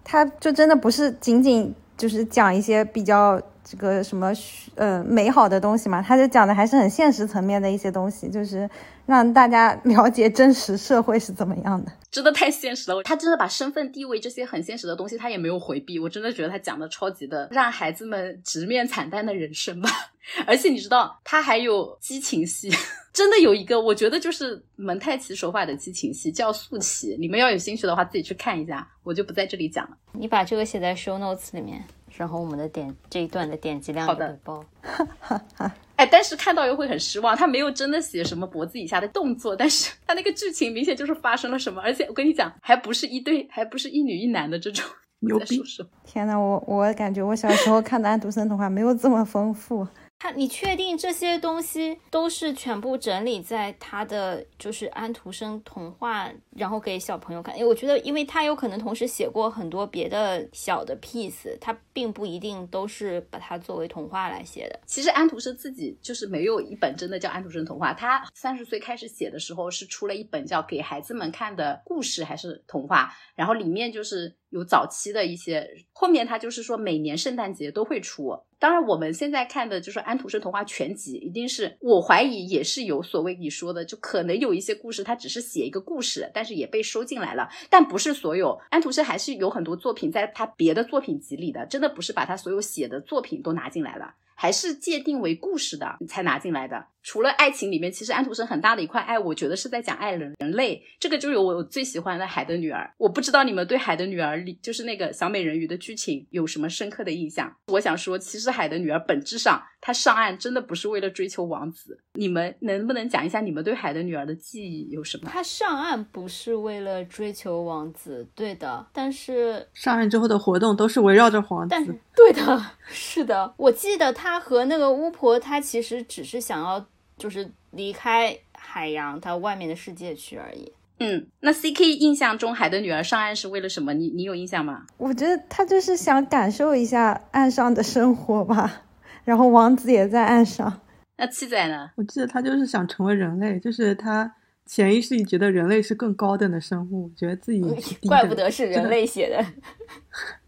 他就真的不是仅仅就是讲一些比较这个什么呃美好的东西嘛，他就讲的还是很现实层面的一些东西，就是让大家了解真实社会是怎么样的。真的太现实了，他真的把身份地位这些很现实的东西，他也没有回避。我真的觉得他讲的超级的，让孩子们直面惨淡的人生吧。*laughs* 而且你知道，他还有激情戏，*laughs* 真的有一个，我觉得就是蒙太奇手法的激情戏，叫素奇。你们要有兴趣的话，自己去看一下，我就不在这里讲了。你把这个写在 show notes 里面，然后我们的点这一段的点击量也会爆。*laughs* 哎，但是看到又会很失望，他没有真的写什么脖子以下的动作，但是他那个剧情明显就是发生了什么，而且我跟你讲，还不是一对，还不是一女一男的这种。牛逼在说什么天哪，我我感觉我小时候看的安徒生童话没有这么丰富。他，你确定这些东西都是全部整理在他的就是安徒生童话，然后给小朋友看？因为我觉得，因为他有可能同时写过很多别的小的 piece，他并不一定都是把它作为童话来写的。其实安徒生自己就是没有一本真的叫安徒生童话，他三十岁开始写的时候是出了一本叫《给孩子们看的故事》还是童话，然后里面就是有早期的一些，后面他就是说每年圣诞节都会出。当然，我们现在看的就是安徒生童话全集，一定是我怀疑也是有所谓你说的，就可能有一些故事他只是写一个故事，但是也被收进来了，但不是所有。安徒生还是有很多作品在他别的作品集里的，真的不是把他所有写的作品都拿进来了。还是界定为故事的你才拿进来的。除了爱情里面，其实安徒生很大的一块爱，我觉得是在讲爱人人类。这个就有我最喜欢的《海的女儿》。我不知道你们对《海的女儿》里就是那个小美人鱼的剧情有什么深刻的印象？我想说，其实《海的女儿》本质上她上岸真的不是为了追求王子。你们能不能讲一下你们对《海的女儿》的记忆有什么？她上岸不是为了追求王子，对的，但是上岸之后的活动都是围绕着皇但子。对的，*laughs* 是的，我记得她和那个巫婆，她其实只是想要就是离开海洋，她外面的世界去而已。嗯，那 C K 印象中《海的女儿》上岸是为了什么？你你有印象吗？我觉得他就是想感受一下岸上的生活吧，*laughs* 然后王子也在岸上。那七仔呢？我记得他就是想成为人类，就是他潜意识里觉得人类是更高等的生物，觉得自己怪不得是人类写的。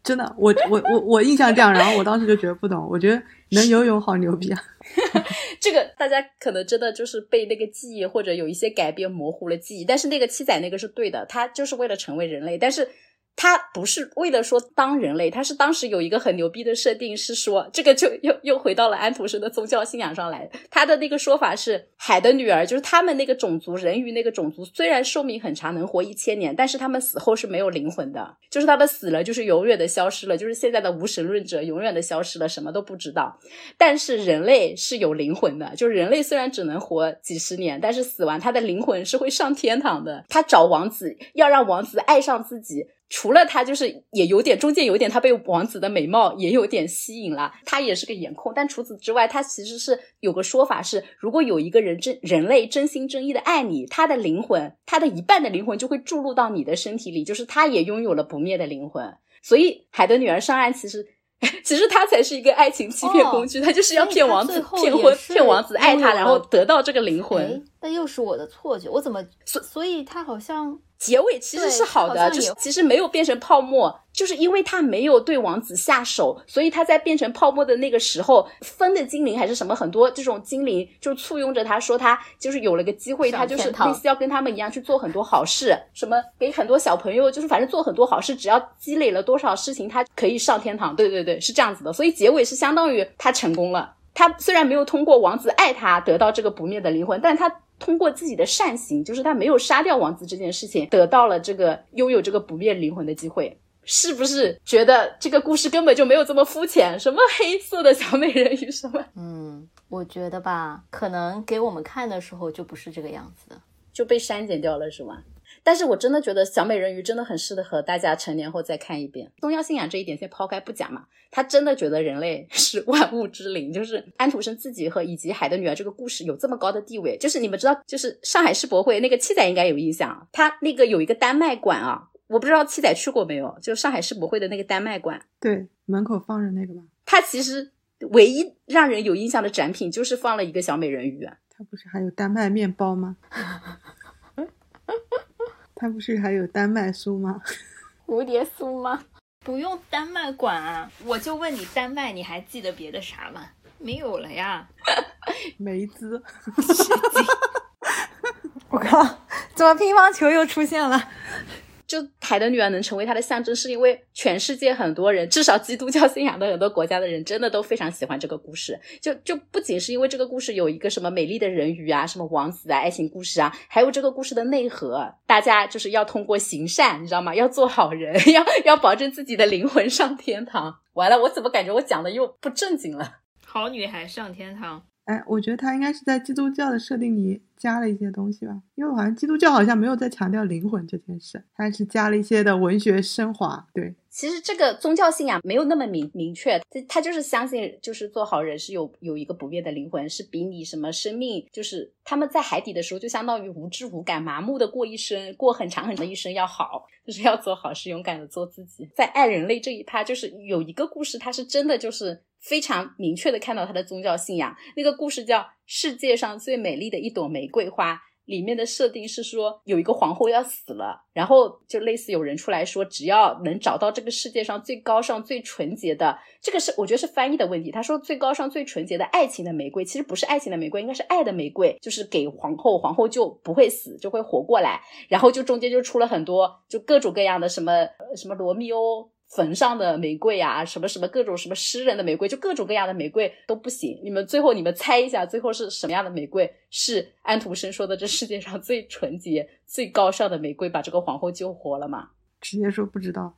真的，我我我我印象这样，然后我当时就觉得不懂，我觉得能游泳好牛逼啊！*laughs* 这个大家可能真的就是被那个记忆或者有一些改变模糊了记忆，但是那个七仔那个是对的，他就是为了成为人类，但是。他不是为了说当人类，他是当时有一个很牛逼的设定，是说这个就又又回到了安徒生的宗教信仰上来。他的那个说法是，海的女儿就是他们那个种族人鱼那个种族，虽然寿命很长，能活一千年，但是他们死后是没有灵魂的，就是他们死了就是永远的消失了，就是现在的无神论者永远的消失了，什么都不知道。但是人类是有灵魂的，就是人类虽然只能活几十年，但是死完他的灵魂是会上天堂的。他找王子，要让王子爱上自己。除了他，就是也有点中间有点他被王子的美貌也有点吸引了，他也是个颜控。但除此之外，他其实是有个说法是，如果有一个人真人类真心真意的爱你，他的灵魂，他的一半的灵魂就会注入到你的身体里，就是他也拥有了不灭的灵魂。所以海的女儿上岸，其实 *laughs* 其实他才是一个爱情欺骗工具，他就是要骗王子、骗婚、骗王子爱他，然后得到这个灵魂。那又是我的错觉，我怎么所所以他好像。结尾其实是好的，就是其实没有变成泡沫，就是因为他没有对王子下手，所以他在变成泡沫的那个时候，分的精灵还是什么，很多这种精灵就簇拥着他说他就是有了个机会，他就是类似要跟他们一样去做很多好事，什么给很多小朋友就是反正做很多好事，只要积累了多少事情，他可以上天堂。对对对，是这样子的，所以结尾是相当于他成功了。他虽然没有通过王子爱他得到这个不灭的灵魂，但他。通过自己的善行，就是他没有杀掉王子这件事情，得到了这个拥有这个不灭灵魂的机会，是不是觉得这个故事根本就没有这么肤浅？什么黑色的小美人鱼什么？嗯，我觉得吧，可能给我们看的时候就不是这个样子的，就被删减掉了，是吗？但是我真的觉得小美人鱼真的很适合大家成年后再看一遍。宗教信仰这一点先抛开不讲嘛，他真的觉得人类 *laughs* 是万物之灵，就是安徒生自己和以及海的女儿这个故事有这么高的地位。就是你们知道，就是上海世博会那个七仔应该有印象，他那个有一个丹麦馆啊，我不知道七仔去过没有，就上海世博会的那个丹麦馆，对，门口放着那个吗？他其实唯一让人有印象的展品就是放了一个小美人鱼。他不是还有丹麦面包吗？*laughs* 它不是还有丹麦酥吗？*laughs* 蝴蝶酥吗？不用丹麦管啊，我就问你，丹麦你还记得别的啥吗？没有了呀。*laughs* *laughs* 梅子，我靠，怎么乒乓球又出现了？就海的女儿能成为它的象征，是因为全世界很多人，至少基督教信仰的很多国家的人，真的都非常喜欢这个故事。就就不仅是因为这个故事有一个什么美丽的人鱼啊，什么王子啊，爱情故事啊，还有这个故事的内核，大家就是要通过行善，你知道吗？要做好人，*laughs* 要要保证自己的灵魂上天堂。完了，我怎么感觉我讲的又不正经了？好女孩上天堂。哎，我觉得他应该是在基督教的设定里加了一些东西吧，因为好像基督教好像没有在强调灵魂这件事，他是加了一些的文学升华。对，其实这个宗教信仰没有那么明明确，他他就是相信，就是做好人是有有一个不灭的灵魂，是比你什么生命，就是他们在海底的时候就相当于无知无感、麻木的过一生，过很长很长的一生要好，就是要做好事，勇敢的做自己。在爱人类这一趴，就是有一个故事，它是真的就是非常明确的看到他的宗教信仰。那个故事叫《世界上最美丽的一朵玫瑰花》。里面的设定是说，有一个皇后要死了，然后就类似有人出来说，只要能找到这个世界上最高尚、最纯洁的，这个是我觉得是翻译的问题。他说最高尚、最纯洁的爱情的玫瑰，其实不是爱情的玫瑰，应该是爱的玫瑰，就是给皇后，皇后就不会死，就会活过来。然后就中间就出了很多，就各种各样的什么什么罗密欧。坟上的玫瑰啊，什么什么各种什么诗人的玫瑰，就各种各样的玫瑰都不行。你们最后你们猜一下，最后是什么样的玫瑰是安徒生说的这世界上最纯洁、最高尚的玫瑰，把这个皇后救活了吗？*laughs* 直接说不知道。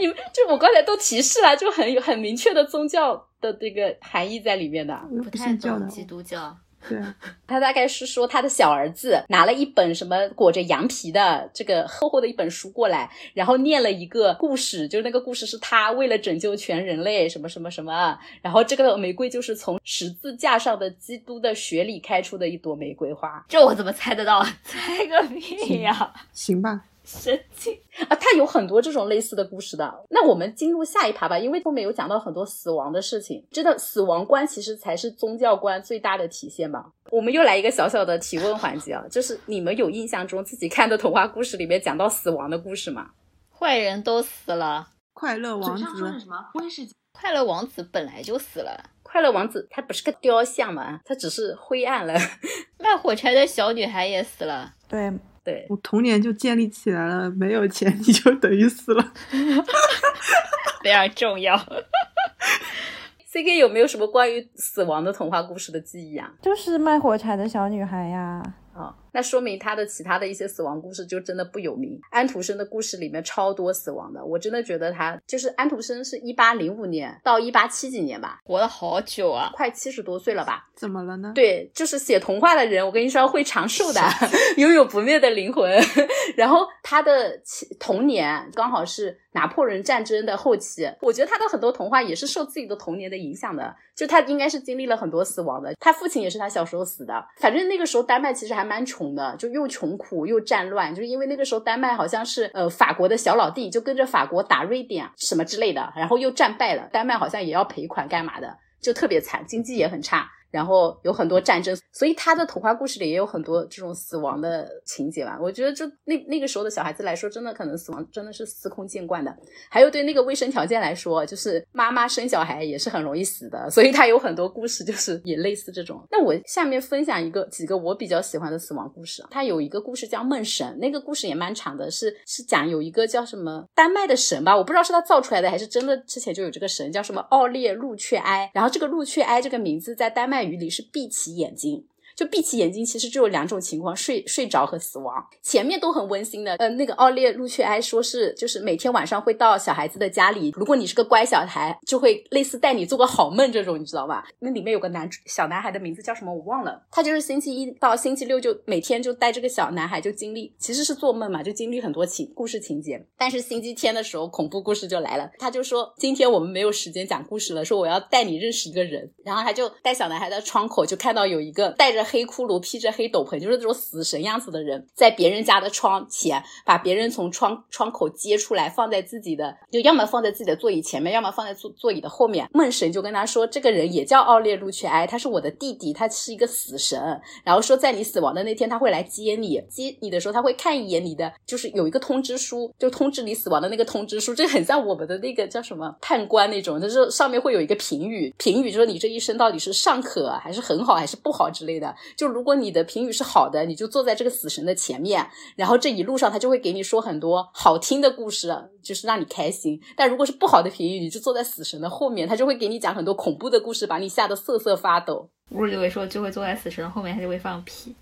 你们就我刚才都提示了，就很有很明确的宗教的这个含义在里面的。我不不太懂基督教。对啊，他大概是说他的小儿子拿了一本什么裹着羊皮的这个厚厚的一本书过来，然后念了一个故事，就是那个故事是他为了拯救全人类什么什么什么，然后这个玫瑰就是从十字架上的基督的血里开出的一朵玫瑰花这我怎么猜得到？*laughs* 猜个屁呀！行吧。神经。啊，他有很多这种类似的故事的。那我们进入下一趴吧，因为后面有讲到很多死亡的事情，真的死亡观其实才是宗教观最大的体现吧。我们又来一个小小的提问环节啊，就是你们有印象中自己看的童话故事里面讲到死亡的故事吗？坏人都死了，快乐王子什，么？温室快乐王子本来就死了，快乐王子他不是个雕像嘛，他只是灰暗了。*laughs* 卖火柴的小女孩也死了。对，对，我童年就建立起来了，没有钱你就等于死了。*laughs* 非常重要。*laughs* C K 有没有什么关于死亡的童话故事的记忆啊？就是卖火柴的小女孩呀。哦，那说明他的其他的一些死亡故事就真的不有名。安徒生的故事里面超多死亡的，我真的觉得他就是安徒生是一八零五年到一八七几年吧，活了好久啊！快七十多岁了吧？怎么了呢？对，就是写童话的人，我跟你说会长寿的，*laughs* 拥有不灭的灵魂。*laughs* 然后他的童年刚好是拿破仑战争的后期，我觉得他的很多童话也是受自己的童年的影响的，就他应该是经历了很多死亡的。他父亲也是他小时候死的，反正那个时候丹麦其实还蛮穷穷的，就又穷苦又战乱，就是因为那个时候丹麦好像是呃法国的小老弟，就跟着法国打瑞典什么之类的，然后又战败了，丹麦好像也要赔款干嘛的，就特别惨，经济也很差。然后有很多战争，所以他的童话故事里也有很多这种死亡的情节吧。我觉得就那那个时候的小孩子来说，真的可能死亡真的是司空见惯的。还有对那个卫生条件来说，就是妈妈生小孩也是很容易死的，所以他有很多故事就是也类似这种。那我下面分享一个几个我比较喜欢的死亡故事。他有一个故事叫《梦神》，那个故事也蛮长的，是是讲有一个叫什么丹麦的神吧，我不知道是他造出来的还是真的之前就有这个神，叫什么奥列路雀埃。然后这个路雀埃这个名字在丹麦在雨里是闭起眼睛。就闭起眼睛，其实就有两种情况：睡睡着和死亡。前面都很温馨的，呃，那个奥列路却埃说是就是每天晚上会到小孩子的家里，如果你是个乖小孩，就会类似带你做个好梦这种，你知道吧？那里面有个男小男孩的名字叫什么我忘了，他就是星期一到星期六就每天就带这个小男孩就经历，其实是做梦嘛，就经历很多情故事情节。但是星期天的时候，恐怖故事就来了，他就说今天我们没有时间讲故事了，说我要带你认识一个人，然后他就带小男孩在窗口就看到有一个戴着黑骷髅、披着黑斗篷，就是那种死神样子的人，在别人家的窗前把别人从窗窗口接出来，放在自己的就要么放在自己的座椅前面，要么放在座座椅的后面。梦神就跟他说，这个人也叫奥列路雀埃，他是我的弟弟，他是一个死神，然后说在你死亡的那天他会来接你，接你的时候他会看一眼你的，就是有一个通知书，就通知你死亡的那个通知书，这很像我们的那个叫什么判官那种，就是上面会有一个评语，评语就说你这一生到底是尚可还是很好还是不好之类的。就如果你的评语是好的，你就坐在这个死神的前面，然后这一路上他就会给你说很多好听的故事，就是让你开心。但如果是不好的评语，你就坐在死神的后面，他就会给你讲很多恐怖的故事，把你吓得瑟瑟发抖。我就会说就会坐在死神后面，他就会放屁。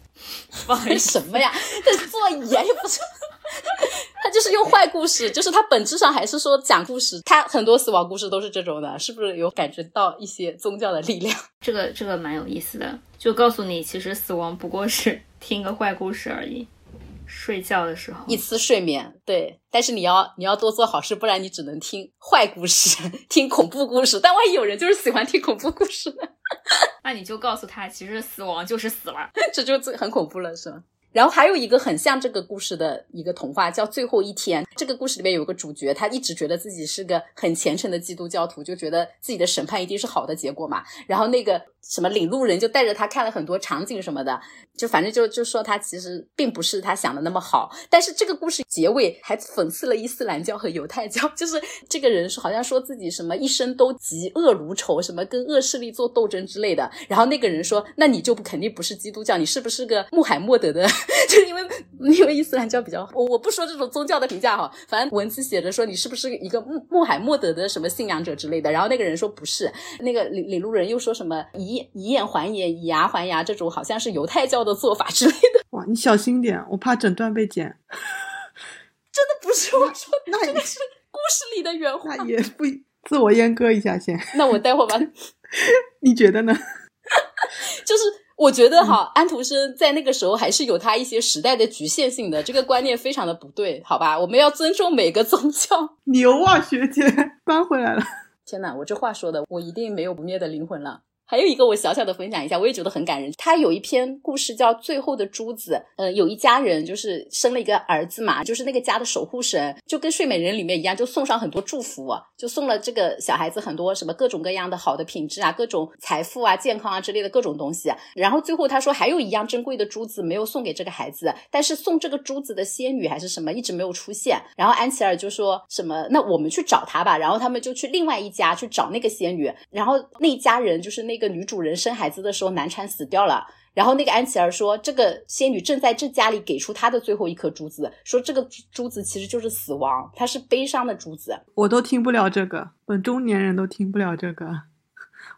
玩什么呀？这是做演也不是，*laughs* 他就是用坏故事，就是他本质上还是说讲故事。他很多死亡故事都是这种的，是不是有感觉到一些宗教的力量？这个这个蛮有意思的，就告诉你，其实死亡不过是听个坏故事而已。睡觉的时候，一次睡眠，对。但是你要你要多做好事，不然你只能听坏故事，*laughs* 听恐怖故事。但万一有人就是喜欢听恐怖故事呢？*laughs* 那你就告诉他，其实死亡就是死了，*laughs* 这就最很恐怖了，是吗？然后还有一个很像这个故事的一个童话，叫《最后一天》。这个故事里面有个主角，他一直觉得自己是个很虔诚的基督教徒，就觉得自己的审判一定是好的结果嘛。然后那个什么领路人就带着他看了很多场景什么的，就反正就就说他其实并不是他想的那么好。但是这个故事结尾还讽刺了伊斯兰教和犹太教，*laughs* 就是这个人是好像说自己什么一生都嫉恶如仇，什么跟恶势力做斗争之类的。然后那个人说：“那你就不肯定不是基督教，你是不是个穆罕默德的？” *laughs* 就是因为因为伊斯兰教比较，我我不说这种宗教的评价哈，反正文字写着说你是不是一个穆穆罕默德的什么信仰者之类的。然后那个人说不是，那个领领路人又说什么以以眼还眼，以牙还牙，这种好像是犹太教的做法之类的。哇，你小心点，我怕整段被剪。*laughs* 真的不是我说，那这个是故事里的原话。那也不自我阉割一下先。*laughs* 那我待会儿把，*laughs* 你觉得呢？就是我觉得哈，安徒生在那个时候还是有他一些时代的局限性的，这个观念非常的不对，好吧？我们要尊重每个宗教。牛啊，学姐搬回来了。天哪，我这话说的，我一定没有不灭的灵魂了。还有一个我小小的分享一下，我也觉得很感人。他有一篇故事叫《最后的珠子》。呃，有一家人就是生了一个儿子嘛，就是那个家的守护神，就跟睡美人里面一样，就送上很多祝福，就送了这个小孩子很多什么各种各样的好的品质啊，各种财富啊、健康啊之类的各种东西。然后最后他说还有一样珍贵的珠子没有送给这个孩子，但是送这个珠子的仙女还是什么一直没有出现。然后安琪儿就说什么那我们去找她吧。然后他们就去另外一家去找那个仙女。然后那家人就是那。那个女主人生孩子的时候难产死掉了，然后那个安琪儿说，这个仙女正在这家里给出她的最后一颗珠子，说这个珠子其实就是死亡，它是悲伤的珠子。我都听不了这个，本中年人都听不了这个，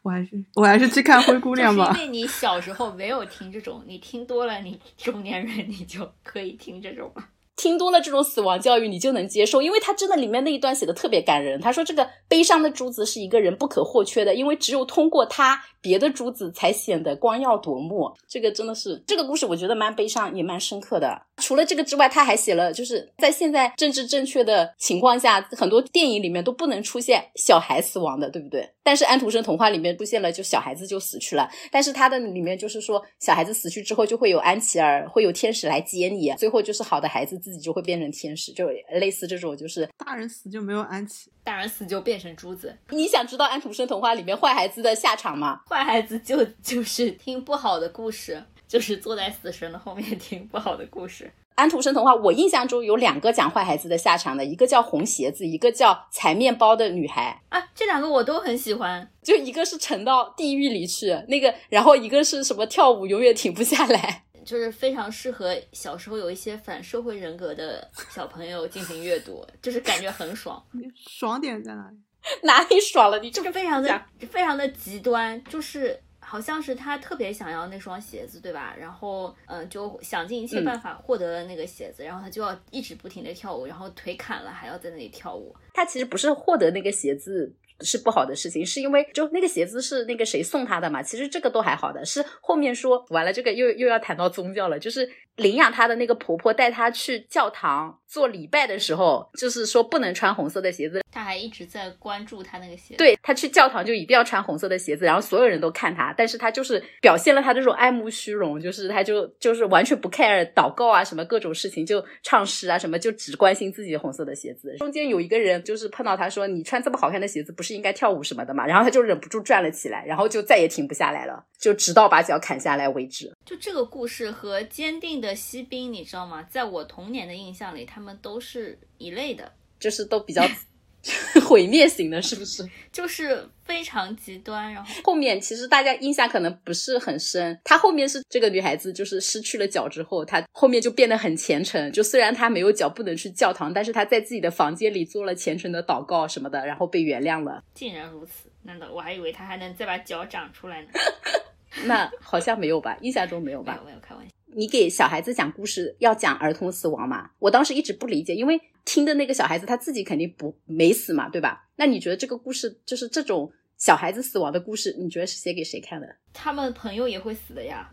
我还是我还是去看灰姑娘吧。因为你小时候没有听这种，你听多了，你中年人你就可以听这种了。听多了这种死亡教育，你就能接受，因为他真的里面那一段写的特别感人。他说这个悲伤的珠子是一个人不可或缺的，因为只有通过它，别的珠子才显得光耀夺目。这个真的是这个故事，我觉得蛮悲伤也蛮深刻的。除了这个之外，他还写了，就是在现在政治正确的情况下，很多电影里面都不能出现小孩死亡的，对不对？但是安徒生童话里面出现了，就小孩子就死去了。但是他的里面就是说，小孩子死去之后，就会有安琪儿，会有天使来接你，最后就是好的孩子自己就会变成天使，就类似这种，就是大人死就没有安琪，大人死就变成珠子。你想知道安徒生童话里面坏孩子的下场吗？坏孩子就就是听不好的故事。就是坐在死神的后面听不好的故事。安徒生童话，我印象中有两个讲坏孩子的下场的，一个叫红鞋子，一个叫踩面包的女孩啊。这两个我都很喜欢，就一个是沉到地狱里去，那个，然后一个是什么跳舞永远停不下来，*laughs* 就是非常适合小时候有一些反社会人格的小朋友进行阅读，就是感觉很爽。爽点在哪里？哪里爽了？你这个非常的非常的极端，就是。好像是他特别想要那双鞋子，对吧？然后，嗯，就想尽一切办法获得了那个鞋子，然后他就要一直不停的跳舞，然后腿砍了还要在那里跳舞。他其实不是获得那个鞋子是不好的事情，是因为就那个鞋子是那个谁送他的嘛。其实这个都还好的，是后面说完了这个又又要谈到宗教了，就是领养她的那个婆婆带她去教堂做礼拜的时候，就是说不能穿红色的鞋子。她还一直在关注她那个鞋子。对她去教堂就一定要穿红色的鞋子，然后所有人都看她，但是她就是表现了她这种爱慕虚荣，就是她就就是完全不 care 祷告啊什么各种事情，就唱诗啊什么，就只关心自己红色的鞋子。中间有一个人就是碰到她说你穿这么好看的鞋子不是应该跳舞什么的嘛，然后她就忍不住转了起来，然后就再也停不下来了，就直到把脚砍下来为止。就这个故事和坚定的锡兵，你知道吗？在我童年的印象里，他们都是一类的，就是都比较。*laughs* 毁灭型的，是不是？*laughs* 就是非常极端。然后后面其实大家印象可能不是很深。她后面是这个女孩子，就是失去了脚之后，她后面就变得很虔诚。就虽然她没有脚，不能去教堂，但是她在自己的房间里做了虔诚的祷告什么的，然后被原谅了。竟然如此？难道我还以为她还能再把脚长出来呢？*laughs* 那好像没有吧？印象中没有吧？没有开玩笑。你给小孩子讲故事要讲儿童死亡嘛？我当时一直不理解，因为听的那个小孩子他自己肯定不没死嘛，对吧？那你觉得这个故事就是这种小孩子死亡的故事，你觉得是写给谁看的？他们朋友也会死的呀。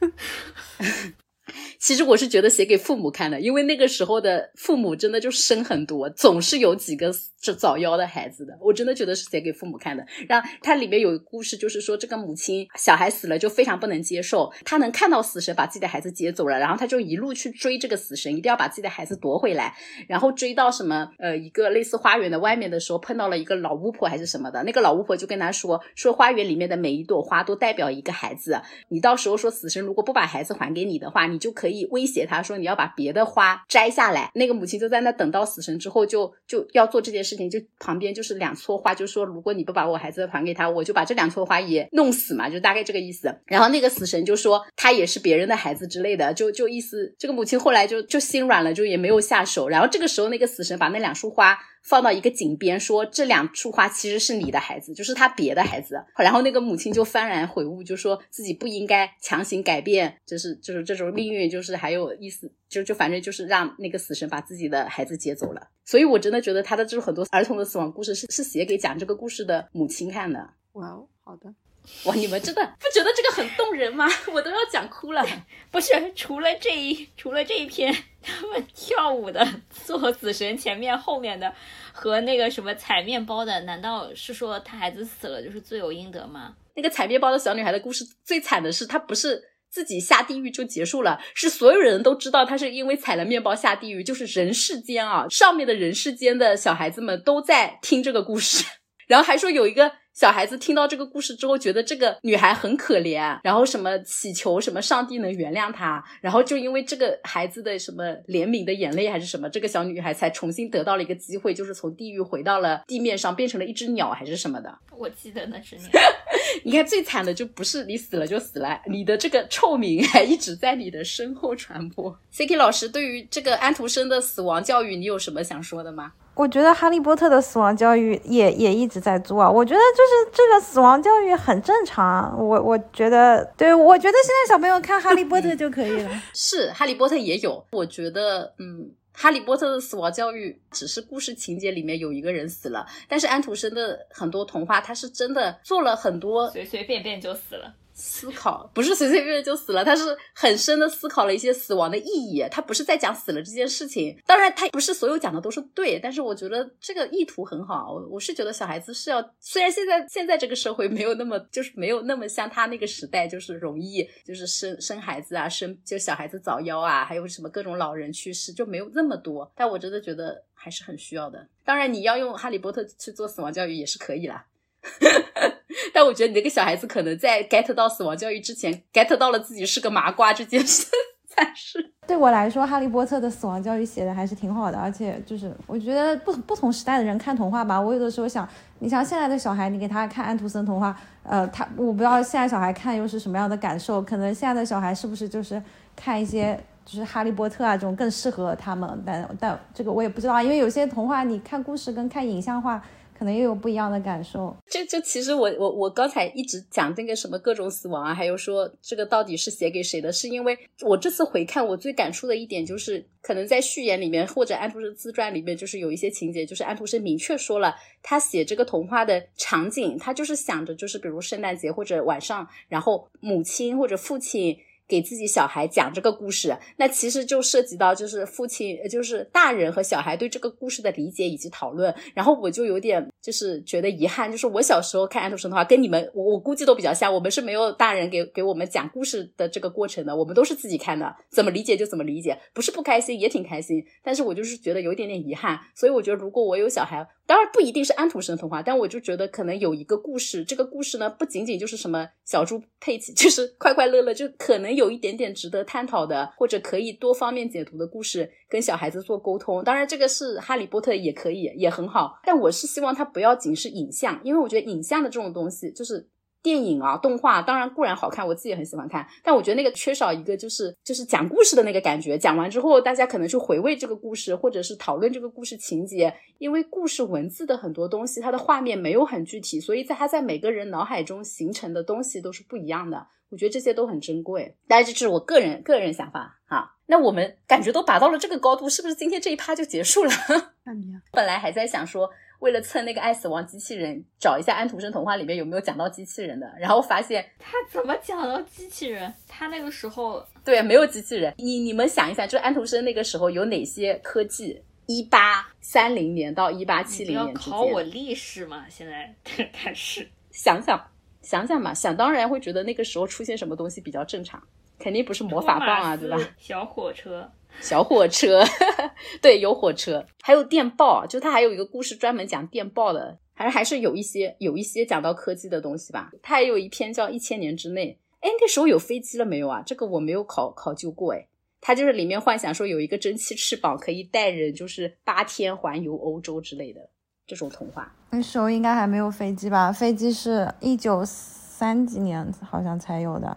*laughs* *laughs* 其实我是觉得写给父母看的，因为那个时候的父母真的就生很多，总是有几个这早夭的孩子的。我真的觉得是写给父母看的。然后它里面有故事，就是说这个母亲小孩死了就非常不能接受，她能看到死神把自己的孩子接走了，然后她就一路去追这个死神，一定要把自己的孩子夺回来。然后追到什么呃一个类似花园的外面的时候，碰到了一个老巫婆还是什么的，那个老巫婆就跟他说说花园里面的每一朵花都代表一个孩子，你到时候说死神如果不把孩子还给你的话，你就可以威胁他说你要把别的花摘下来。那个母亲就在那等到死神之后，就就要做这件事情，就旁边就是两撮花，就说如果你不把我孩子还给他，我就把这两撮花也弄死嘛，就大概这个意思。然后那个死神就说他也是别人的孩子之类的，就就意思这个母亲后来就就心软了，就也没有下手。然后这个时候那个死神把那两束花。放到一个井边，说这两束花其实是你的孩子，就是他别的孩子。然后那个母亲就幡然悔悟，就说自己不应该强行改变，就是就是这种命运，就是还有意思，就就反正就是让那个死神把自己的孩子接走了。所以我真的觉得他的这种很多儿童的死亡故事是是写给讲这个故事的母亲看的。哇哦，好的。*laughs* 哇，你们真的不觉得这个很动人吗？*laughs* 我都要讲哭了。*laughs* 不是，除了这一，除了这一篇，他们跳舞的，做死神前面后面的，和那个什么踩面包的，难道是说他孩子死了就是罪有应得吗？那个踩面包的小女孩的故事最惨的是，她不是自己下地狱就结束了，是所有人都知道她是因为踩了面包下地狱，就是人世间啊，上面的人世间的小孩子们都在听这个故事，然后还说有一个。小孩子听到这个故事之后，觉得这个女孩很可怜，然后什么祈求什么上帝能原谅她，然后就因为这个孩子的什么怜悯的眼泪还是什么，这个小女孩才重新得到了一个机会，就是从地狱回到了地面上，变成了一只鸟还是什么的。我记得那是鸟。*laughs* 你看最惨的就不是你死了就死了，你的这个臭名还一直在你的身后传播。C K 老师对于这个安徒生的死亡教育，你有什么想说的吗？我觉得《哈利波特》的死亡教育也也一直在做啊，我觉得就是这个死亡教育很正常。我我觉得，对我觉得现在小朋友看《哈利波特》就可以了。*laughs* 是《哈利波特》也有，我觉得，嗯，《哈利波特》的死亡教育只是故事情节里面有一个人死了，但是安徒生的很多童话，他是真的做了很多，随随便便就死了。思考不是随随便便就死了，他是很深的思考了一些死亡的意义。他不是在讲死了这件事情，当然他不是所有讲的都是对，但是我觉得这个意图很好。我我是觉得小孩子是要，虽然现在现在这个社会没有那么就是没有那么像他那个时代，就是容易就是生生孩子啊，生就小孩子早夭啊，还有什么各种老人去世就没有那么多。但我真的觉得还是很需要的。当然你要用哈利波特去做死亡教育也是可以啦。*laughs* 但我觉得你那个小孩子可能在 get 到死亡教育之前，get 到了自己是个麻瓜这件事才是。对我来说，《哈利波特》的死亡教育写的还是挺好的，而且就是我觉得不不同时代的人看童话吧，我有的时候想，你像现在的小孩，你给他看安徒生童话，呃，他我不知道现在小孩看又是什么样的感受，可能现在的小孩是不是就是看一些就是《哈利波特》啊这种更适合他们，但但这个我也不知道，因为有些童话你看故事跟看影像化。可能又有不一样的感受。就就其实我我我刚才一直讲那个什么各种死亡啊，还有说这个到底是写给谁的，是因为我这次回看我最感触的一点就是，可能在序言里面或者安徒生自传里面，就是有一些情节，就是安徒生明确说了，他写这个童话的场景，他就是想着就是比如圣诞节或者晚上，然后母亲或者父亲。给自己小孩讲这个故事，那其实就涉及到就是父亲，就是大人和小孩对这个故事的理解以及讨论。然后我就有点就是觉得遗憾，就是我小时候看安徒生的话，跟你们我我估计都比较像。我们是没有大人给给我们讲故事的这个过程的，我们都是自己看的，怎么理解就怎么理解，不是不开心也挺开心。但是我就是觉得有一点点遗憾，所以我觉得如果我有小孩。当然不一定是安徒生童话，但我就觉得可能有一个故事，这个故事呢不仅仅就是什么小猪佩奇，*laughs* 就是快快乐乐，就可能有一点点值得探讨的，或者可以多方面解读的故事，跟小孩子做沟通。当然这个是哈利波特也可以，也很好，但我是希望它不要仅是影像，因为我觉得影像的这种东西就是。电影啊，动画当然固然好看，我自己也很喜欢看，但我觉得那个缺少一个就是就是讲故事的那个感觉。讲完之后，大家可能去回味这个故事，或者是讨论这个故事情节。因为故事文字的很多东西，它的画面没有很具体，所以在它在每个人脑海中形成的东西都是不一样的。我觉得这些都很珍贵。当然，这是我个人个人想法啊。那我们感觉都达到了这个高度，是不是今天这一趴就结束了？*laughs* 那你本来还在想说。为了蹭那个爱死亡机器人，找一下安徒生童话里面有没有讲到机器人的，然后发现他怎么讲到机器人？他那个时候对没有机器人。你你们想一想，就是安徒生那个时候有哪些科技？一八三零年到一八七零年之间。考我历史嘛？现在 *laughs* 开始想想想想嘛，想当然会觉得那个时候出现什么东西比较正常，肯定不是魔法棒啊，对吧？小火车。小火车，*laughs* 对，有火车，还有电报，就他还有一个故事专门讲电报的，还是还是有一些有一些讲到科技的东西吧。他还有一篇叫《一千年之内》，哎，那时候有飞机了没有啊？这个我没有考考究过，哎，他就是里面幻想说有一个蒸汽翅膀可以带人，就是八天环游欧洲之类的这种童话。那时候应该还没有飞机吧？飞机是一九三几年好像才有的，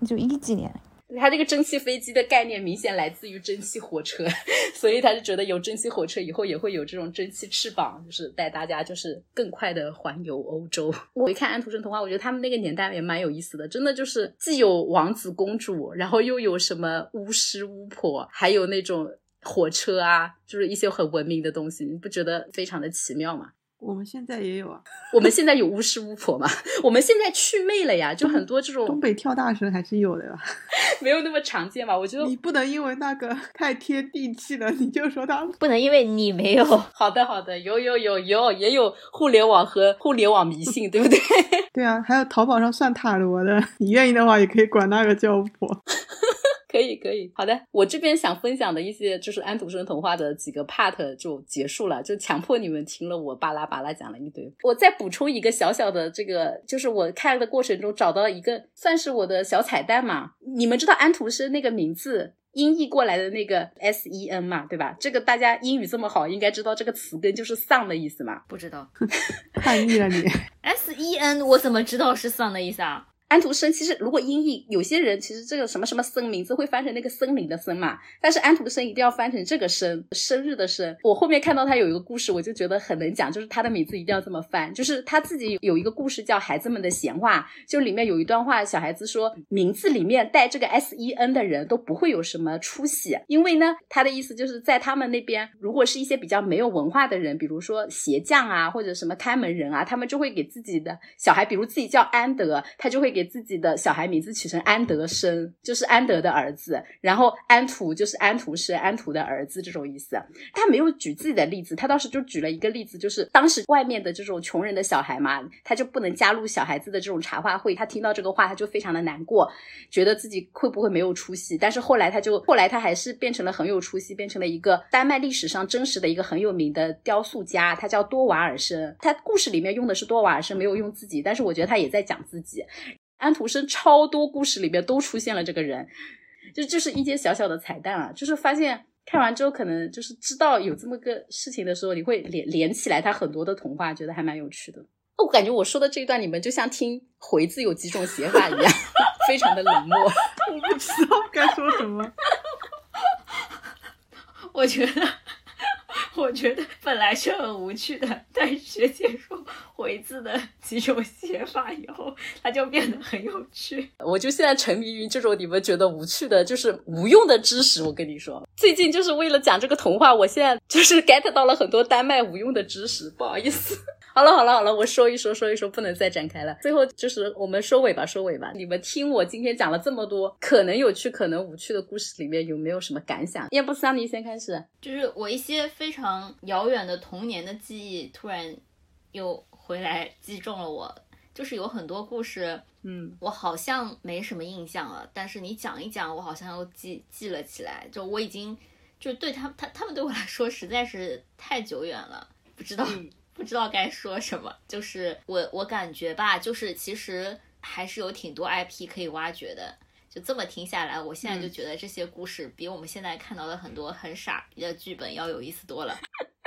一九一几年。他这个蒸汽飞机的概念明显来自于蒸汽火车，*laughs* 所以他就觉得有蒸汽火车以后也会有这种蒸汽翅膀，就是带大家就是更快的环游欧洲。*laughs* 我一看安徒生童话，我觉得他们那个年代也蛮有意思的，真的就是既有王子公主，然后又有什么巫师巫婆，还有那种火车啊，就是一些很文明的东西，你不觉得非常的奇妙吗？我们现在也有啊，我们现在有巫师巫婆嘛？我们现在祛魅了呀，就很多这种东北跳大神还是有的呀，*laughs* 没有那么常见吧？我觉得你不能因为那个 *laughs* 太贴地气了，你就说他不能因为你没有。*laughs* 好的，好的，有有有有，也有互联网和互联网迷信，对不对？对啊，还有淘宝上算塔罗的，你愿意的话也可以管那个叫巫婆。可以可以，好的，我这边想分享的一些就是安徒生童话的几个 part 就结束了，就强迫你们听了我巴拉巴拉讲了一堆。我再补充一个小小的这个，就是我看的过程中找到一个算是我的小彩蛋嘛。你们知道安徒生那个名字音译过来的那个 S E N 嘛，对吧？这个大家英语这么好，应该知道这个词根就是丧的意思嘛？不知道，*laughs* 叛逆了你。*laughs* S E N 我怎么知道是丧的意思啊？安徒生其实，如果音译，有些人其实这个什么什么森名字会翻成那个森林的森嘛，但是安徒生一定要翻成这个生，生日的生。我后面看到他有一个故事，我就觉得很能讲，就是他的名字一定要这么翻，就是他自己有一个故事叫《孩子们的闲话》，就里面有一段话，小孩子说名字里面带这个 S E N 的人都不会有什么出息，因为呢，他的意思就是在他们那边，如果是一些比较没有文化的人，比如说鞋匠啊，或者什么看门人啊，他们就会给自己的小孩，比如自己叫安德，他就会给给自己的小孩名字取成安德生，就是安德的儿子，然后安图就是安徒生，安图的儿子这种意思。他没有举自己的例子，他当时就举了一个例子，就是当时外面的这种穷人的小孩嘛，他就不能加入小孩子的这种茶话会。他听到这个话，他就非常的难过，觉得自己会不会没有出息。但是后来他就后来他还是变成了很有出息，变成了一个丹麦历史上真实的一个很有名的雕塑家，他叫多瓦尔生。他故事里面用的是多瓦尔生，没有用自己，但是我觉得他也在讲自己。安徒生超多故事里面都出现了这个人，就就是一些小小的彩蛋啊，就是发现看完之后，可能就是知道有这么个事情的时候，你会连连起来他很多的童话，觉得还蛮有趣的。我感觉我说的这一段，你们就像听回字有几种写法一样，*laughs* 非常的冷漠。*laughs* 我不知道该说什么。*laughs* 我觉得，我觉得本来是很无趣的，但是学姐说回字的几种写法以后，它就变得很有趣。我就现在沉迷于这种你们觉得无趣的，就是无用的知识。我跟你说，最近就是为了讲这个童话，我现在就是 get 到了很多丹麦无用的知识。不好意思，*laughs* 好了好了好了，我说一说说一说，不能再展开了。最后就是我们收尾吧，收尾吧。你们听我今天讲了这么多可能有趣、可能无趣的故事里面，有没有什么感想？要不桑尼先开始。就是我一些非常遥远的童年的记忆，突然又回来击中了我。就是有很多故事，嗯，我好像没什么印象了，但是你讲一讲，我好像又记记了起来。就我已经，就对他他他们对我来说实在是太久远了，不知道不知道该说什么。就是我我感觉吧，就是其实还是有挺多 IP 可以挖掘的。就这么听下来，我现在就觉得这些故事比我们现在看到的很多很傻逼的剧本要有意思多了。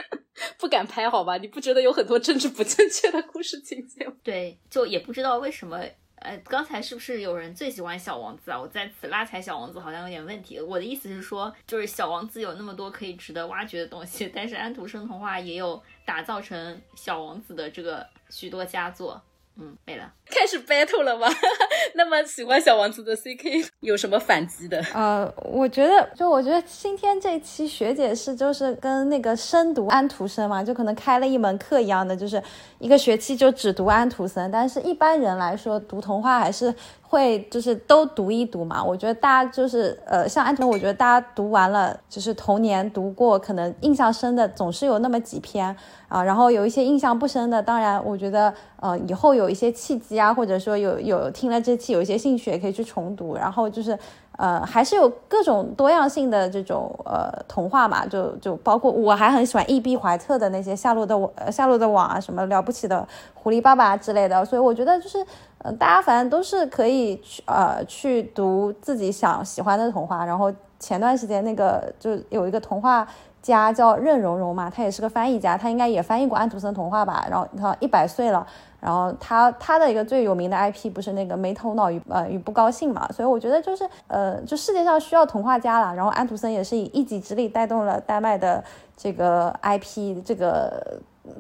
*laughs* 不敢拍好吧？你不觉得有很多政治不正确的故事情节吗？*laughs* 对，就也不知道为什么。呃，刚才是不是有人最喜欢小王子啊？我在此拉踩小王子好像有点问题。我的意思是说，就是小王子有那么多可以值得挖掘的东西，但是安徒生童话也有打造成小王子的这个许多佳作。嗯，没了，开始 battle 了吗？*laughs* 那么喜欢小王子的 CK 有什么反击的？呃，我觉得，就我觉得今天这期学姐是就是跟那个深读安徒生嘛，就可能开了一门课一样的，就是一个学期就只读安徒生。但是一般人来说，读童话还是会就是都读一读嘛。我觉得大家就是呃，像安全，我觉得大家读完了，就是童年读过，可能印象深的总是有那么几篇啊。然后有一些印象不深的，当然我觉得呃，以后有一些契机啊，或者说有有听了这期有一些兴趣，也可以去重读。然后就是呃，还是有各种多样性的这种呃童话嘛，就就包括我还很喜欢 E.B. 怀特的那些夏洛的网、夏洛的网啊，什么了不起的狐狸爸爸之类的。所以我觉得就是嗯，大家反正都是可以去呃去读自己想喜欢的童话。然后前段时间那个就有一个童话。家叫任溶溶嘛，他也是个翻译家，他应该也翻译过安徒生童话吧。然后他一百岁了，然后他他的一个最有名的 IP 不是那个没头脑与呃与不高兴嘛。所以我觉得就是呃，就世界上需要童话家了。然后安徒生也是以一己之力带动了丹麦的这个 IP 这个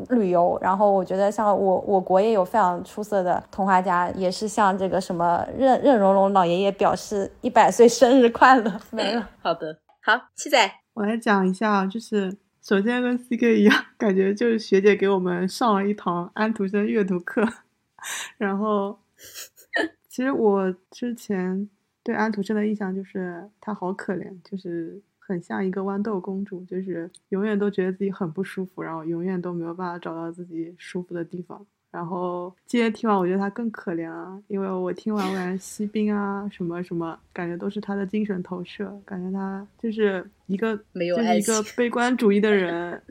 旅游。然后我觉得像我我国也有非常出色的童话家，也是向这个什么任任溶溶老爷爷表示一百岁生日快乐。*laughs* 没了，好的，好，七仔。我来讲一下，就是首先跟 CK 一样，感觉就是学姐给我们上了一堂安徒生阅读课。然后，其实我之前对安徒生的印象就是他好可怜，就是很像一个豌豆公主，就是永远都觉得自己很不舒服，然后永远都没有办法找到自己舒服的地方。然后今天听完，我觉得他更可怜啊，因为我听完完锡兵啊什么什么，感觉都是他的精神投射，感觉他就是一个没有就是一个悲观主义的人，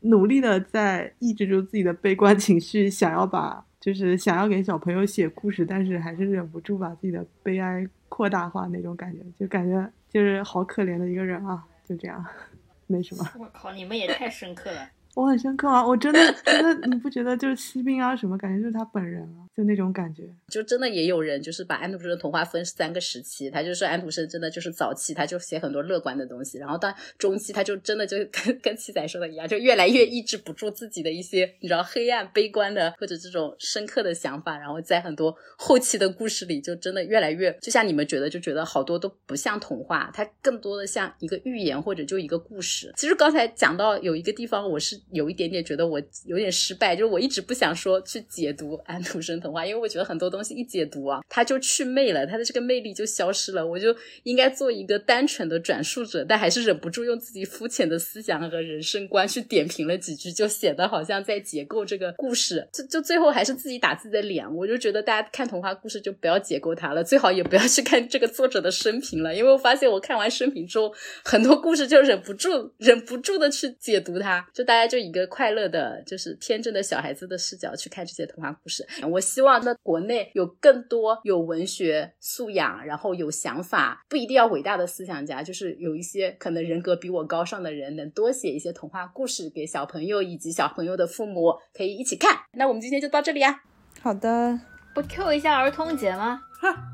努力的在抑制住自己的悲观情绪，想要把就是想要给小朋友写故事，但是还是忍不住把自己的悲哀扩大化那种感觉，就感觉就是好可怜的一个人啊，就这样，*laughs* 没什么。我靠，你们也太深刻了。我很深刻啊！我真的真的，你不觉得就是西宾啊什么，感觉就是他本人啊，就那种感觉。就真的也有人就是把安徒生的童话分三个时期，他就说安徒生真的就是早期他就写很多乐观的东西，然后到中期他就真的就跟跟七仔说的一样，就越来越抑制不住自己的一些你知道黑暗、悲观的或者这种深刻的想法，然后在很多后期的故事里就真的越来越，就像你们觉得就觉得好多都不像童话，它更多的像一个寓言或者就一个故事。其实刚才讲到有一个地方我是。有一点点觉得我有点失败，就是我一直不想说去解读安徒生童话，因为我觉得很多东西一解读啊，它就去魅了，它的这个魅力就消失了。我就应该做一个单纯的转述者，但还是忍不住用自己肤浅的思想和人生观去点评了几句，就显得好像在解构这个故事，就就最后还是自己打自己的脸。我就觉得大家看童话故事就不要解构它了，最好也不要去看这个作者的生平了，因为我发现我看完生平之后，很多故事就忍不住忍不住的去解读它，就大家就一个。快乐的，就是天真的小孩子的视角去看这些童话故事。我希望在国内有更多有文学素养，然后有想法，不一定要伟大的思想家，就是有一些可能人格比我高尚的人，能多写一些童话故事给小朋友以及小朋友的父母可以一起看。那我们今天就到这里啊。好的，不 Q 一下儿童节吗？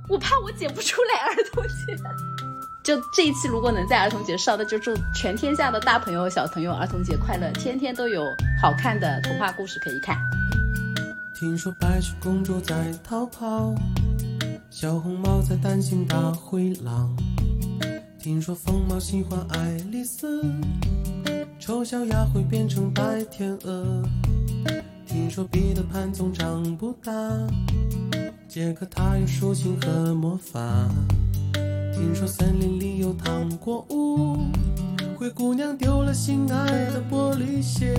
我怕我解不出来儿童节。就这一期如果能在儿童节上，那就祝全天下的大朋友小朋友儿童节快乐，天天都有好看的童话故事可以看。听说白雪公主在逃跑，小红帽在担心大灰狼。听说疯帽喜欢爱丽丝，丑小鸭会变成白天鹅。听说彼得潘总长不大，杰克他有竖琴和魔法。听说森林里有糖果屋，灰姑娘丢了心爱的玻璃鞋。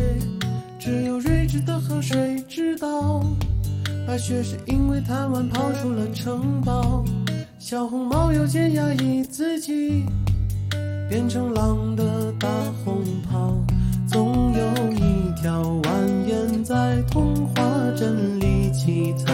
只有睿智的河水知道，白雪是因为贪玩跑出了城堡。小红帽又见压抑自己，变成狼的大红袍。总有一条蜿蜒在童话镇里七彩